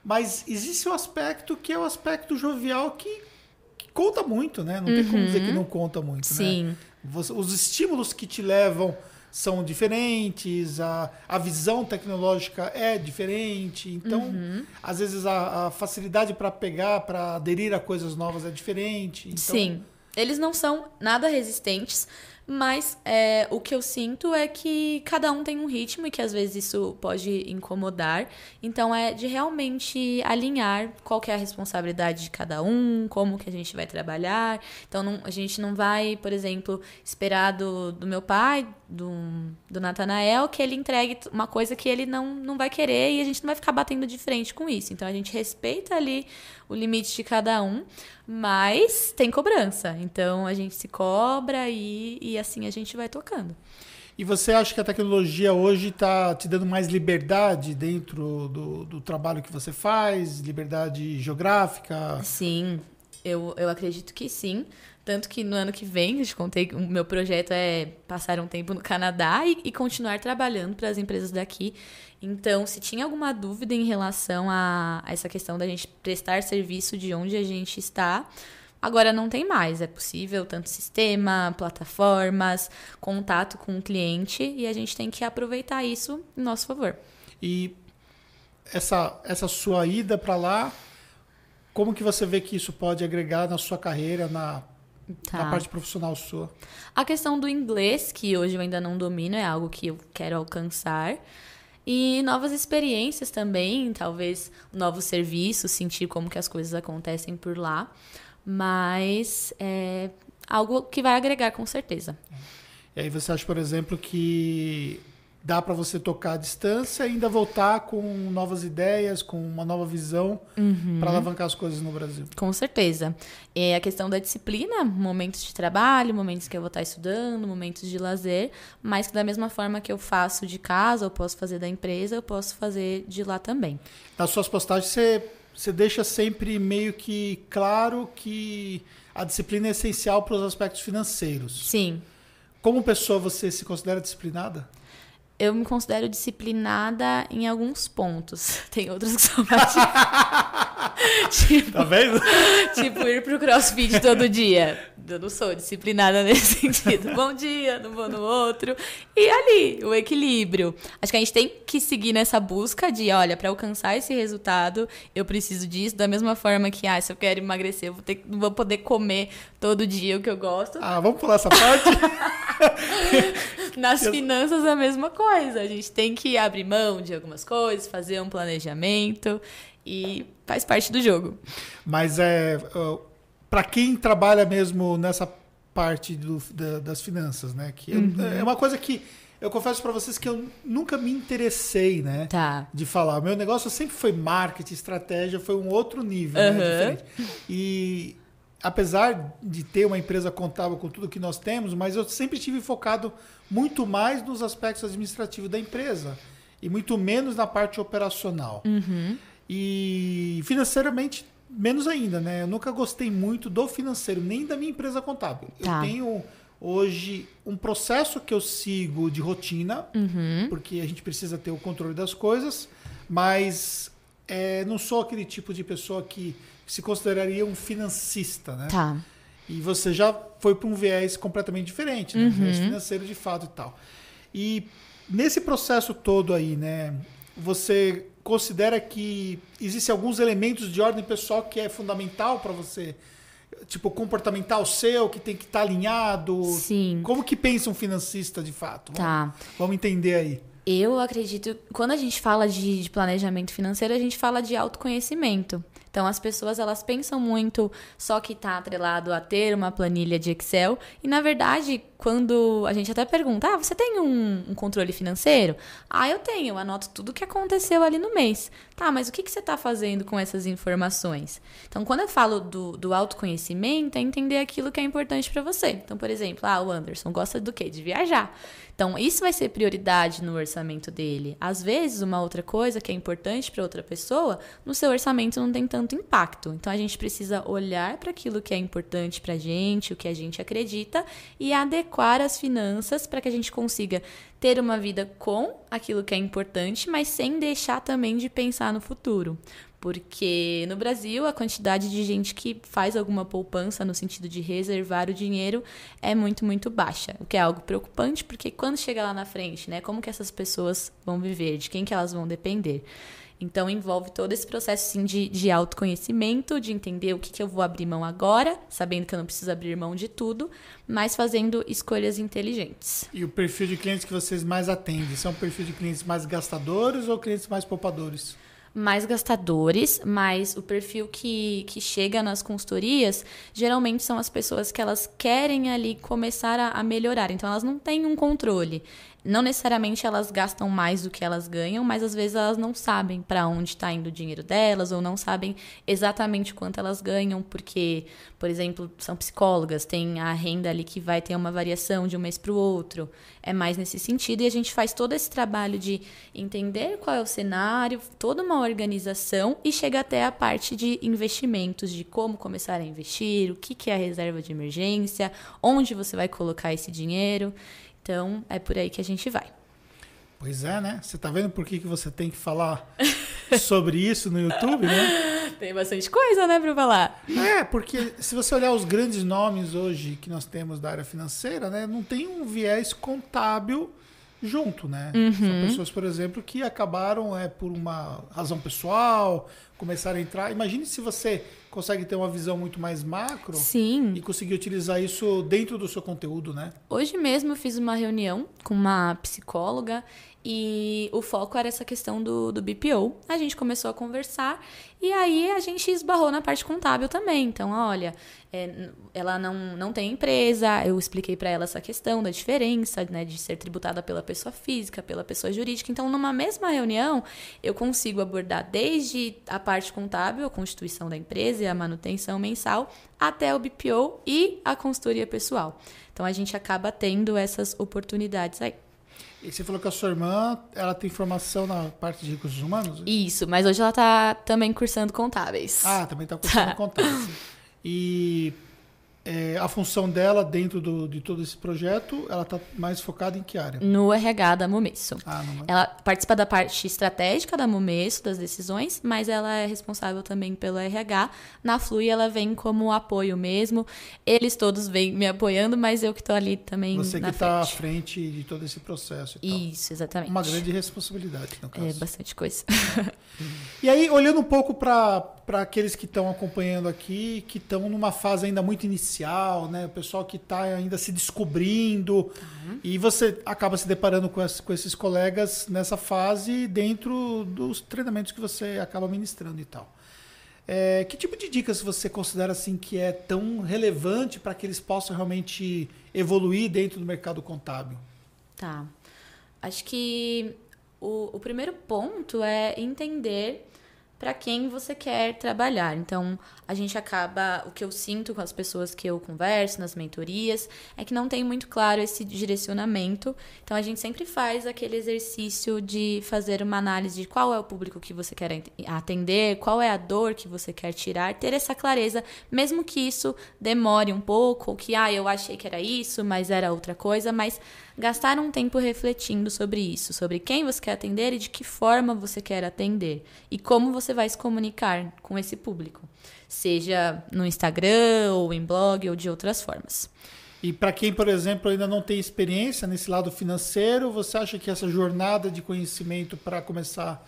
mas existe o aspecto que é o aspecto jovial que, que conta muito, né? Não tem como dizer que não conta muito, né? Sim. Você- os estímulos que te levam são diferentes, a, a visão tecnológica é diferente, então, Uhum. às vezes, a, a facilidade para pegar, para aderir a coisas novas é diferente. Então, Sim. Eles não são nada resistentes, Mas é, o que eu sinto é que cada um tem um ritmo e que às vezes isso pode incomodar. Então é de realmente alinhar qual é a responsabilidade de cada um, como que a gente vai trabalhar. Então não, a gente não vai, por exemplo, esperar do, do meu pai, do, do Natanael, que ele entregue uma coisa que ele não, não vai querer e a gente não vai ficar batendo de frente com isso. Então a gente respeita ali o limite de cada um, mas tem cobrança. Então a gente se cobra e, e assim a gente vai tocando. E você acha que a tecnologia hoje está te dando mais liberdade dentro do, do trabalho que você faz? Liberdade geográfica? Sim, eu, eu acredito que sim. Tanto que no ano que vem, eu te contei, o meu projeto é passar um tempo no Canadá e, e continuar trabalhando para as empresas daqui. Então, se tinha alguma dúvida em relação a, a essa questão da gente prestar serviço de onde a gente está, Agora não tem mais, é possível tanto sistema, plataformas, contato com o cliente e a gente tem que aproveitar isso em nosso favor. E essa, essa sua ida para lá, como que você vê que isso pode agregar na sua carreira, na Tá. Na parte profissional sua. A questão do inglês, que hoje eu ainda não domino, é algo que eu quero alcançar. E novas experiências também, talvez novos serviços, sentir como que as coisas acontecem por lá. Mas é algo que vai agregar com certeza. E aí você acha, por exemplo, que dá para você tocar à distância e ainda voltar com novas ideias, com uma nova visão uhum. para alavancar as coisas no Brasil. Com certeza. É a questão da disciplina, momentos de trabalho, momentos que eu vou estar estudando, momentos de lazer, mas que da mesma forma que eu faço de casa, eu posso fazer da empresa, eu posso fazer de lá também. Nas suas postagens você, você deixa sempre meio que claro que a disciplina é essencial para os aspectos financeiros. Sim. Como pessoa, você se considera disciplinada? Eu me considero disciplinada em alguns pontos. Tem outros que são mais. tipo, tá vendo? tipo, ir pro crossfit todo dia. Eu não sou disciplinada nesse sentido. Bom dia, não vou no outro. E ali, o equilíbrio. Acho que a gente tem que seguir nessa busca de, olha, para alcançar esse resultado, eu preciso disso. Da mesma forma que, ah, se eu quero emagrecer, eu vou, ter, vou poder comer todo dia o que eu gosto. Ah, vamos pular essa parte? Nas finanças é a mesma coisa. A gente tem que abrir mão de algumas coisas, fazer um planejamento e faz parte do jogo. Mas é para quem trabalha mesmo nessa parte do, da, das finanças, né? Que uhum. é uma coisa que eu confesso para vocês que eu nunca me interessei, né? Tá. De falar. O meu negócio sempre foi marketing, estratégia, foi um outro nível, uhum. né? Diferente. E apesar de ter uma empresa contábil com tudo que nós temos, mas eu sempre tive focado muito mais nos aspectos administrativos da empresa e muito menos na parte operacional. Uhum. E financeiramente, menos ainda, né? Eu nunca gostei muito do financeiro, nem da minha empresa contábil. Tá. Eu tenho hoje um processo que eu sigo de rotina, uhum. porque a gente precisa ter o controle das coisas, mas é, não sou aquele tipo de pessoa que se consideraria um financista, né? Tá. E você já foi para um viés completamente diferente, né? Uhum. Um viés financeiro de fato e tal. E nesse processo todo aí, né? Você considera que existem alguns elementos de ordem pessoal que é fundamental para você? Tipo, comportamental seu, que tem que estar tá alinhado? Sim. Como que pensa um financista de fato? Tá. Vamos entender aí. Eu acredito, quando a gente fala de, de planejamento financeiro, a gente fala de autoconhecimento. Então as pessoas elas pensam muito só que está atrelado a ter uma planilha de Excel e na verdade quando a gente até pergunta, ah, você tem um, um controle financeiro? Ah, eu tenho, anoto tudo o que aconteceu ali no mês. Tá, mas o que, que você está fazendo com essas informações? Então, quando eu falo do, do autoconhecimento, é entender aquilo que é importante para você. Então, por exemplo, ah, o Anderson gosta do quê? De viajar. Então, isso vai ser prioridade no orçamento dele. Às vezes, uma outra coisa que é importante para outra pessoa, no seu orçamento não tem tanto impacto. Então, a gente precisa olhar para aquilo que é importante para a gente, o que a gente acredita, e adequar as finanças para que a gente consiga ter uma vida com aquilo que é importante, mas sem deixar também de pensar no futuro. Porque no Brasil, a quantidade de gente que faz alguma poupança no sentido de reservar o dinheiro é muito, muito baixa. O que é algo preocupante, porque quando chega lá na frente, né? Como que essas pessoas vão viver? De quem que elas vão depender? Então envolve todo esse processo sim, de, de autoconhecimento, de entender o que, que eu vou abrir mão agora, sabendo que eu não preciso abrir mão de tudo, mas fazendo escolhas inteligentes. E o perfil de clientes que vocês mais atendem? São perfil de clientes mais gastadores ou clientes mais poupadores? Mais gastadores, mas o perfil que, que chega nas consultorias geralmente são as pessoas que elas querem ali começar a, a melhorar. Então elas não têm um controle não necessariamente elas gastam mais do que elas ganham, mas às vezes elas não sabem para onde está indo o dinheiro delas ou não sabem exatamente quanto elas ganham, porque, por exemplo, são psicólogas, tem a renda ali que vai ter uma variação de um mês para o outro. É mais nesse sentido e a gente faz todo esse trabalho de entender qual é o cenário, toda uma organização e chega até a parte de investimentos, de como começar a investir, o que, é a reserva de emergência, onde você vai colocar esse dinheiro. Então, é por aí que a gente vai. Pois é, né? Você tá vendo por que, que você tem que falar sobre isso no YouTube, né? Tem bastante coisa, né, para falar. É, porque se você olhar os grandes nomes hoje que nós temos da área financeira, né, não tem um viés contábil junto, né? Uhum. São pessoas, por exemplo, que acabaram é, por uma razão pessoal, começaram a entrar. Imagine se você consegue ter uma visão muito mais macro Sim. e conseguir utilizar isso dentro do seu conteúdo, né? Hoje mesmo eu fiz uma reunião com uma psicóloga e o foco era essa questão do, do BPO. A gente começou a conversar e aí a gente esbarrou na parte contábil também. Então, olha, é, ela não, não tem empresa, eu expliquei para ela essa questão da diferença, né, de ser tributada pela pessoa física, pela pessoa jurídica. Então, numa mesma reunião, eu consigo abordar desde a parte contábil, a constituição da empresa e a manutenção mensal, até o BPO e a consultoria pessoal. Então, a gente acaba tendo essas oportunidades aí. E você falou que a sua irmã, ela tem formação na parte de recursos humanos? Isso, mas hoje ela está também cursando contábeis. Ah, também está cursando tá. contábeis. E é, a função dela dentro do, de todo esse projeto, ela está mais focada em que área? No RH da Momesso. Ah. Ela participa da parte estratégica da Momesso, das decisões, mas ela é responsável também pelo RH. Na Flui, ela vem como apoio mesmo. Eles todos vêm me apoiando, mas eu que estou ali também Você que está à frente de todo esse processo. Isso, exatamente. Uma grande responsabilidade, no caso. É, bastante coisa. e aí, olhando um pouco para aqueles que estão acompanhando aqui, que estão numa fase ainda muito inicial, né? O pessoal que está ainda se descobrindo. Uhum. E você acaba se deparando com, com esses colegas nessa fase dentro dos treinamentos que você acaba ministrando e tal. É, que tipo de dicas você considera assim que é tão relevante para que eles possam realmente evoluir dentro do mercado contábil? Tá. Acho que o, o primeiro ponto é entender para quem você quer trabalhar. Então, a gente acaba, o que eu sinto com as pessoas que eu converso nas mentorias, é que não tem muito claro esse direcionamento. Então, a gente sempre faz aquele exercício de fazer uma análise de qual é o público que você quer atender, qual é a dor que você quer tirar, ter essa clareza, mesmo que isso demore um pouco, ou que, ah, eu achei que era isso, mas era outra coisa, mas gastar um tempo refletindo sobre isso, sobre quem você quer atender e de que forma você quer atender e como você vai se comunicar com esse público, seja no Instagram ou em blog ou de outras formas. E para quem, por exemplo, ainda não tem experiência nesse lado financeiro, você acha que essa jornada de conhecimento para começar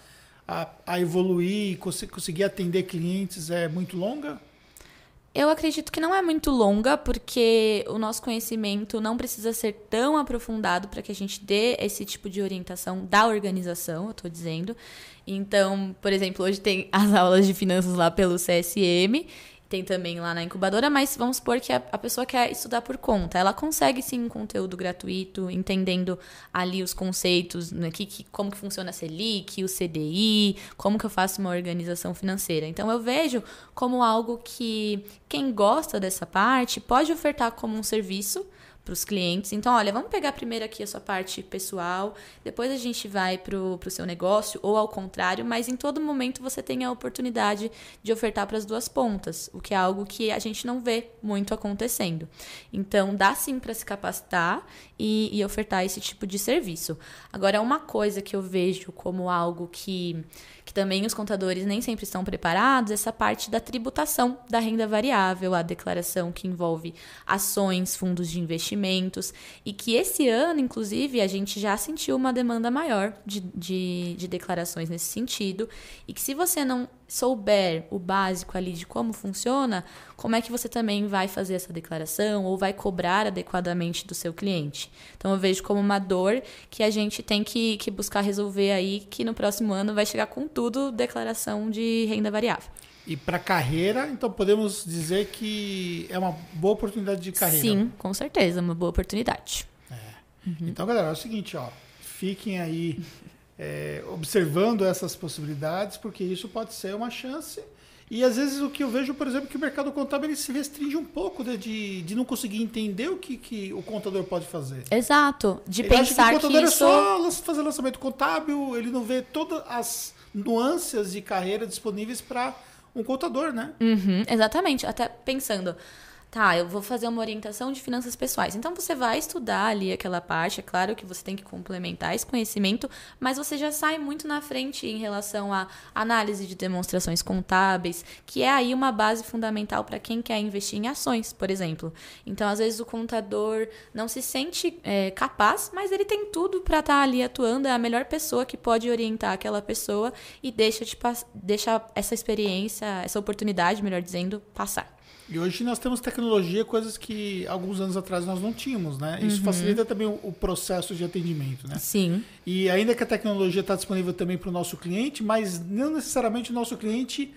a, a evoluir e conseguir atender clientes é muito longa? Eu acredito que não é muito longa, porque o nosso conhecimento não precisa ser tão aprofundado para que a gente dê esse tipo de orientação da organização, eu estou dizendo. Então, por exemplo, hoje tem as aulas de finanças lá pelo CSM tem também lá na incubadora, mas vamos supor que a, a, pessoa quer estudar por conta. Ela consegue sim um conteúdo gratuito, entendendo ali os conceitos, né, que, que, como que funciona a Selic, o CDI, como que eu faço uma organização financeira. Então eu vejo como algo que quem gosta dessa parte pode ofertar como um serviço para os clientes. Então, olha, vamos pegar primeiro aqui a sua parte pessoal, depois a gente vai para o seu negócio, ou ao contrário, mas em todo momento você tem a oportunidade de ofertar para as duas pontas, o que é algo que a gente não vê muito acontecendo. Então, dá sim para se capacitar e, e ofertar esse tipo de serviço. Agora, uma coisa que eu vejo como algo que que também os contadores nem sempre estão preparados, essa parte da tributação da renda variável, a declaração que envolve ações, fundos de investimento investimentos. E que esse ano, inclusive, a gente já sentiu uma demanda maior de, de, de declarações nesse sentido. E que se você não souber o básico ali de como funciona, como é que você também vai fazer essa declaração ou vai cobrar adequadamente do seu cliente. Então eu vejo como uma dor que a gente tem que, que buscar resolver aí, que no próximo ano vai chegar com tudo declaração de renda variável. E para carreira, então podemos dizer que é uma boa oportunidade de carreira. Sim, com certeza, uma boa oportunidade. É. Uhum. Então, galera, é o seguinte, ó, fiquem aí é, observando essas possibilidades, porque isso pode ser uma chance. E às vezes o que eu vejo, por exemplo, é que o mercado contábil ele se restringe um pouco né, de, de não conseguir entender o que, que o contador pode fazer. Exato. De ele pensar que o contador que é isso... só fazer lançamento contábil, ele não vê todas as nuances de carreira disponíveis para um contador, né? Uhum, exatamente. Até pensando, tá, eu vou fazer uma orientação de finanças pessoais. Então você vai estudar ali aquela parte, é claro que você tem que complementar esse conhecimento, mas você já sai muito na frente em relação à análise de demonstrações contábeis, que é aí uma base fundamental para quem quer investir em ações, por exemplo. Então, às vezes o contador não se sente é, capaz, mas ele tem tudo para estar tá ali atuando, é a melhor pessoa que pode orientar aquela pessoa e deixa, de, deixa essa experiência, essa oportunidade, melhor dizendo, passar. E hoje nós temos tecnologia, coisas que alguns anos atrás nós não tínhamos, né? Isso uhum. facilita também o, o, processo de atendimento, né? Sim. E ainda que a tecnologia está disponível também para o nosso cliente, mas não necessariamente o nosso cliente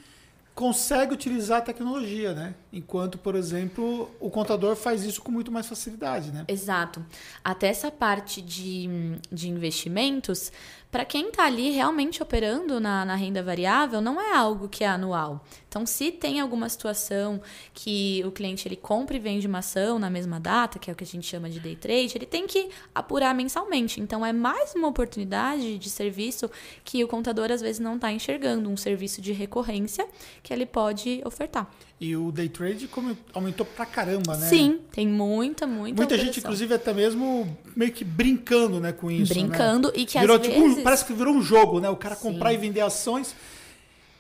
consegue utilizar a tecnologia, né? Enquanto, por exemplo, o contador faz isso com muito mais facilidade, né? Exato. Até essa parte de, de investimentos, para quem está ali realmente operando na, na renda variável, não é algo que é anual. Então, se tem alguma situação que o cliente ele compra e vende uma ação na mesma data, que é o que a gente chama de day trade, ele tem que apurar mensalmente. Então, é mais uma oportunidade de serviço que o contador às vezes não está enxergando, um serviço de recorrência que ele pode ofertar. E o day trade aumentou pra caramba, né? Sim, tem muita, muita Muita gente, inclusive, até mesmo meio que brincando né, com isso. Né? Brincando né? e que virou, às tipo, vezes... Parece que virou um jogo, né? O cara Sim. comprar e vender ações.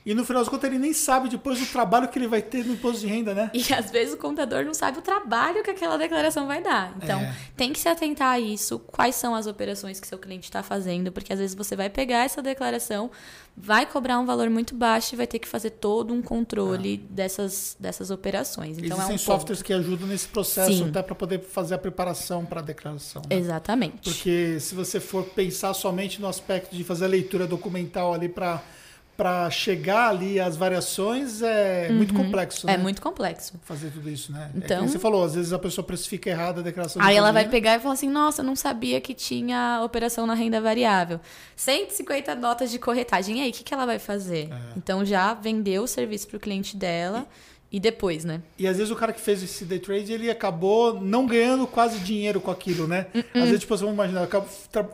E no final das contas ele nem sabe depois o trabalho que ele vai ter no imposto de renda, né? E às vezes o contador não sabe o trabalho que aquela declaração vai dar. Então, É. tem que se atentar a isso, quais são as operações que seu cliente está fazendo, porque às vezes você vai pegar essa declaração, vai cobrar um valor muito baixo e vai ter que fazer todo um controle dessas, dessas operações. Então, Existem é um softwares que ajudam nesse processo Sim. até para poder fazer a preparação para a declaração. né? Exatamente. Porque se você for pensar somente no aspecto de fazer a leitura documental ali para para chegar ali às variações é muito complexo, né? É muito complexo. fazer tudo isso, né? É Então- nem você falou, às vezes a pessoa precifica errada a declaração de Aí ela vai pegar e falar assim: nossa, não sabia que tinha operação na renda variável. 150 notas de corretagem. E aí, o que, que ela vai fazer? É. Então já vendeu o serviço para o cliente dela e depois, né? E às vezes o cara que fez esse day trade, ele acabou não ganhando quase dinheiro com aquilo, né? Às vezes, tipo, você vamos imaginar,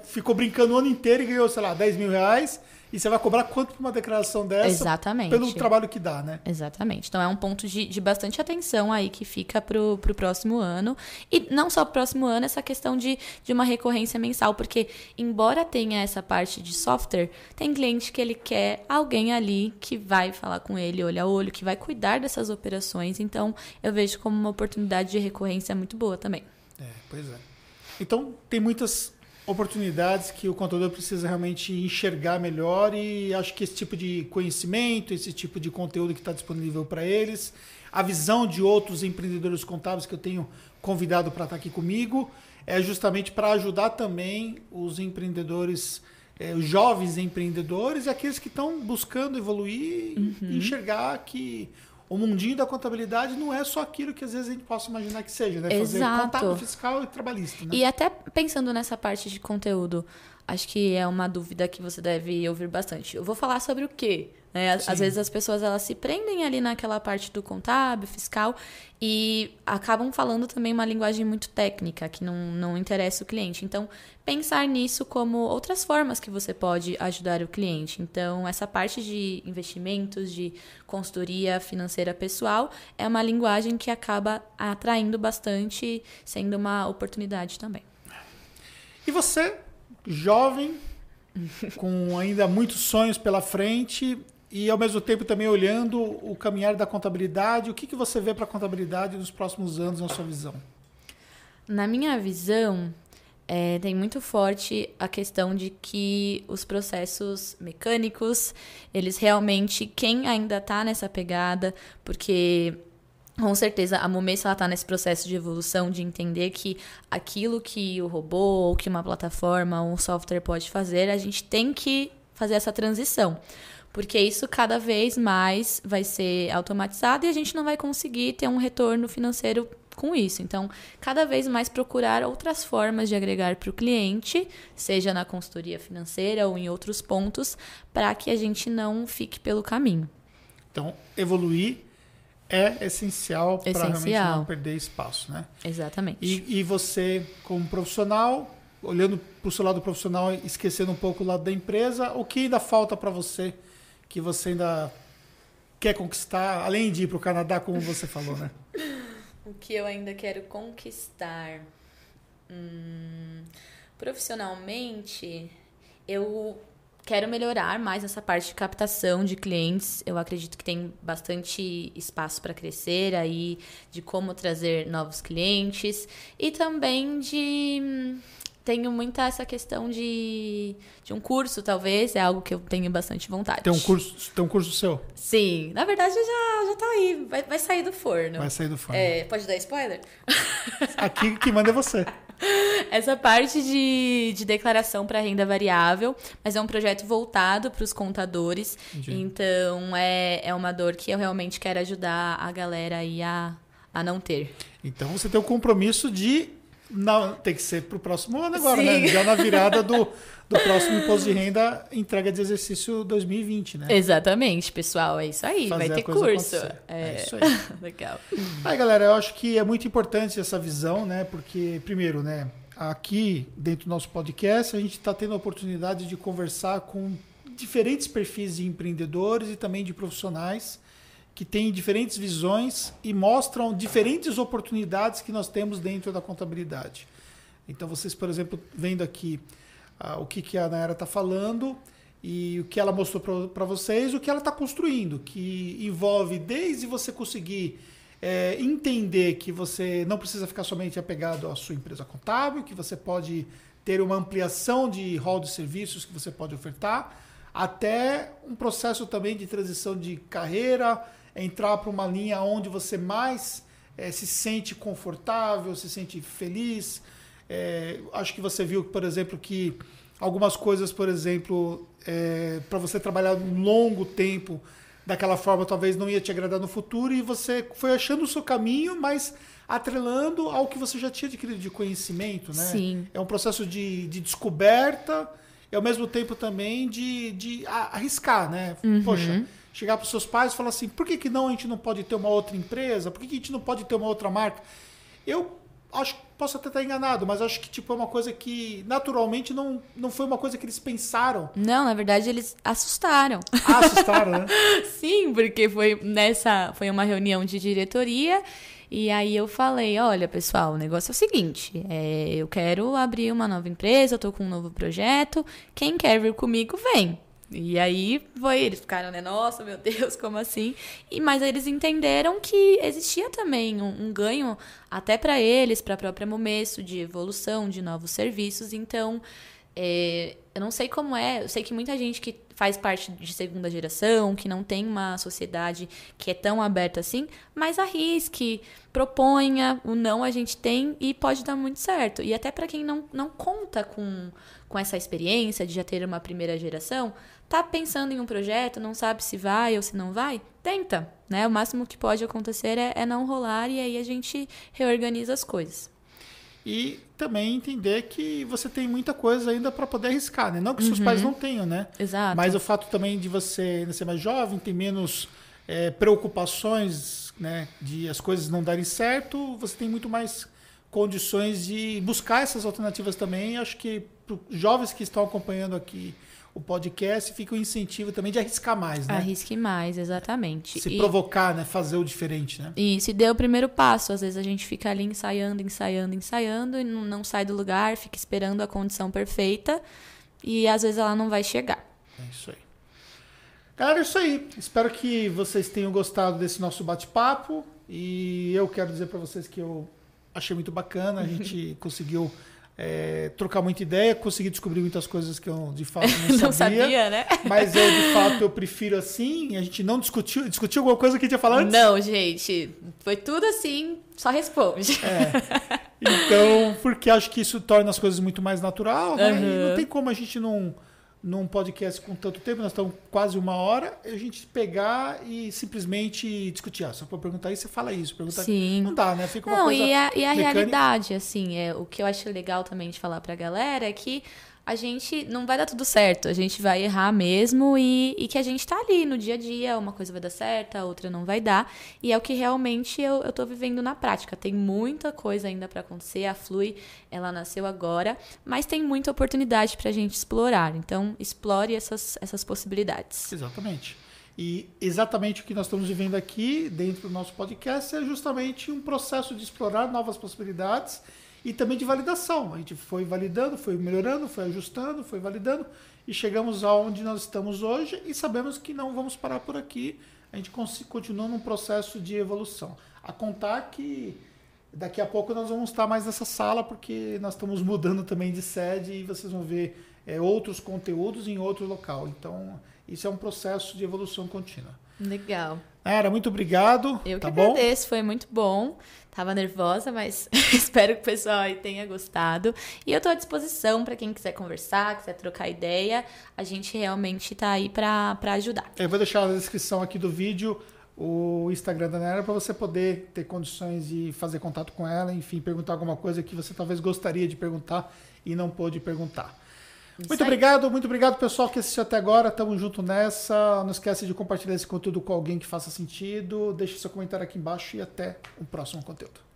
ficou brincando o ano inteiro e ganhou, sei lá, 10 mil reais. E você vai cobrar quanto por uma declaração dessa? Exatamente. Pelo trabalho que dá, né? Exatamente. Então é um ponto de, de bastante atenção aí que fica pro, pro próximo ano. E não só pro próximo ano, essa questão de, de uma recorrência mensal, porque embora tenha essa parte de software, tem cliente que ele quer alguém ali que vai falar com ele olho a olho, que vai cuidar dessas operações. Então eu vejo como uma oportunidade de recorrência muito boa também. É, pois é. Então, tem muitas oportunidades que o contador precisa realmente enxergar melhor e acho que esse tipo de conhecimento, esse tipo de conteúdo que está disponível para eles, a visão de outros empreendedores contábeis que eu tenho convidado para estar aqui comigo, é justamente para ajudar também os empreendedores, eh, os jovens empreendedores e aqueles que estão buscando evoluir e enxergar que o mundinho da contabilidade não é só aquilo que às vezes a gente possa imaginar que seja, né? Fazer Exato. contábil, fiscal e trabalhista, né? E até pensando nessa parte de conteúdo, acho que é uma dúvida que você deve ouvir bastante. Eu vou falar sobre o quê? Né? Às às vezes as pessoas elas se prendem ali naquela parte do contábil, fiscal, e acabam falando também uma linguagem muito técnica, que não, não interessa o cliente. Então, pensar nisso como outras formas que você pode ajudar o cliente. Então, essa parte de investimentos, de consultoria financeira pessoal, é uma linguagem que acaba atraindo bastante, sendo uma oportunidade também. E você, jovem, com ainda muitos sonhos pela frente e ao mesmo tempo também olhando o caminhar da contabilidade, o que, que você vê para a contabilidade nos próximos anos na sua visão? Na minha visão, é, tem muito forte a questão de que os processos mecânicos, eles realmente, quem ainda está nessa pegada, porque com certeza a Momessa está nesse processo de evolução de entender que aquilo que o robô ou que uma plataforma ou um software pode fazer, a gente tem que fazer essa transição. Porque isso cada vez mais vai ser automatizado e a gente não vai conseguir ter um retorno financeiro com isso. Então, cada vez mais procurar outras formas de agregar para o cliente, seja na consultoria financeira ou em outros pontos, para que a gente não fique pelo caminho. Então, evoluir é essencial para realmente não perder espaço, né? Exatamente. E, e você, como profissional, olhando para o seu lado profissional, esquecendo um pouco o lado da empresa, o que ainda falta para você, que você ainda quer conquistar, além de ir para o Canadá, como você falou, né? O que eu ainda quero conquistar? Hum, profissionalmente, eu quero melhorar mais essa parte de captação de clientes. Eu acredito que tem bastante espaço para crescer aí, de como trazer novos clientes e também de tenho muita essa questão de, de um curso, talvez, é algo que eu tenho bastante vontade. Tem um curso, tem um curso seu? Sim, na verdade já, já tá aí, vai, vai sair do forno. Vai sair do forno. É, pode dar spoiler? Aqui que manda é você. Essa parte de, de declaração para renda variável, mas é um projeto voltado para os contadores. Entendi. Então é, é uma dor que eu realmente quero ajudar a galera aí a, a não ter. Então você tem o compromisso de não, tem que ser para o próximo ano agora, né? Sim. né? Já na virada do, do próximo imposto de renda, entrega de exercício 2020, né? Exatamente, pessoal. É isso aí. Fazer vai ter curso. É... é... isso aí. Legal. Aí, galera, eu acho que é muito importante essa visão, né? Porque, primeiro, né? Aqui, dentro do nosso podcast, a gente está tendo a oportunidade de conversar com diferentes perfis de empreendedores e também de profissionais que têm diferentes visões e mostram diferentes oportunidades que nós temos dentro da contabilidade. Então, vocês, por exemplo, vendo aqui o que, que a Nayara está falando e o que ela mostrou para vocês, o que ela está construindo, que envolve desde você conseguir é, entender que você não precisa ficar somente apegado à sua empresa contábil, que você pode ter uma ampliação de rol de serviços que você pode ofertar, até um processo também de transição de carreira, entrar para uma linha onde você mais é, se sente confortável, se sente feliz. É, acho que você viu, por exemplo, que algumas coisas, por exemplo, é, para você trabalhar um longo tempo daquela forma, talvez não ia te agradar no futuro e você foi achando o seu caminho, mas atrelando ao que você já tinha adquirido de conhecimento, né? Sim. É um processo de, de descoberta e ao mesmo tempo também de, de arriscar, né? Uhum. Poxa, chegar para os seus pais e falar assim: por que, que não a gente não pode ter uma outra empresa? Por que, que a gente não pode ter uma outra marca? Eu acho que posso até estar enganado, mas acho que tipo, é uma coisa que naturalmente não, não foi uma coisa que eles pensaram. Não, na verdade eles assustaram. Ah, assustaram, né? Sim, porque foi nessa. Foi uma reunião de diretoria. E aí eu falei, olha, pessoal, o negócio é o seguinte, é, eu quero abrir uma nova empresa, eu tô com um novo projeto, quem quer vir comigo, vem. E aí foi, eles ficaram, né? Nossa, meu Deus, como assim? E mas eles entenderam que existia também um, um ganho até para eles, para a própria Momesso, de evolução, de novos serviços. Então, é, eu não sei como é, eu sei que muita gente que faz parte de segunda geração, que não tem uma sociedade que é tão aberta assim, mas arrisque, proponha, o não a gente tem e pode dar muito certo. E até para quem não, não conta com, com essa experiência de já ter uma primeira geração, Tá pensando em um projeto, não sabe se vai ou se não vai? Tenta, né? O máximo que pode acontecer é, é não rolar e aí a gente reorganiza as coisas. E também entender que você tem muita coisa ainda para poder arriscar, né? Não que seus uhum. pais não tenham, né? Exato. Mas o fato também de você ser mais jovem, ter menos é, preocupações, né? De as coisas não darem certo, você tem muito mais condições de buscar essas alternativas também. Acho que para os jovens que estão acompanhando aqui o podcast fica o incentivo também de arriscar mais, né? Arrisque mais, exatamente. Se e, provocar, né? Fazer o diferente, né? E se dê o primeiro passo. Às vezes a gente fica ali ensaiando, ensaiando, ensaiando e não, não sai do lugar, fica esperando a condição perfeita e às vezes ela não vai chegar. É isso aí. Galera, é isso aí. Espero que vocês tenham gostado desse nosso bate-papo e eu quero dizer para vocês que eu achei muito bacana, a gente conseguiu é, trocar muita ideia, consegui descobrir muitas coisas que eu de fato não, Não sabia. sabia, né? Mas eu, de fato, eu prefiro assim. A gente não discutiu. Discutiu alguma coisa que a gente ia falar antes? Não, gente. Foi tudo assim, só responde. É. Então, porque acho que isso torna as coisas muito mais natural, né? E não tem como a gente não num podcast com tanto tempo, nós estamos quase uma hora, a gente pegar e simplesmente discutir. Ah, só para perguntar isso, você fala isso. Perguntar Sim. Não dá, né? Fica uma Não, coisa e a, e a mecânica. realidade, assim, é, o que eu acho legal também de falar pra galera é que a gente não vai dar tudo certo, a gente vai errar mesmo e, e que a gente tá ali no dia a dia, uma coisa vai dar certo, a outra não vai dar. E é o que realmente eu, eu tô vivendo na prática. Tem muita coisa ainda pra acontecer. A Flui, ela nasceu agora, mas tem muita oportunidade pra gente explorar. Então, explore essas, essas possibilidades. Exatamente. E exatamente o que nós estamos vivendo aqui dentro do nosso podcast é justamente um processo de explorar novas possibilidades e também de validação. A gente foi validando, foi melhorando, foi ajustando, foi validando e chegamos aonde nós estamos hoje e sabemos que não vamos parar por aqui. A gente continua num processo de evolução. A contar que daqui a pouco nós vamos estar mais nessa sala porque nós estamos mudando também de sede e vocês vão ver é, outros conteúdos em outro local. Então, isso é um processo de evolução contínua. Legal. Era muito obrigado. Eu tá que bom? agradeço, foi muito bom. Tava nervosa, mas espero que o pessoal aí tenha gostado. E eu tô à disposição para quem quiser conversar, quiser trocar ideia. A gente realmente tá aí para ajudar. Eu vou deixar na descrição aqui do vídeo o Instagram da Nera para você poder ter condições de fazer contato com ela, enfim, perguntar alguma coisa que você talvez gostaria de perguntar e não pôde perguntar. Isso Muito aí. obrigado, muito obrigado pessoal que assistiu até agora. Tamo junto nessa. Não esquece de compartilhar esse conteúdo com alguém que faça sentido. Deixe seu comentário aqui embaixo e até o próximo conteúdo.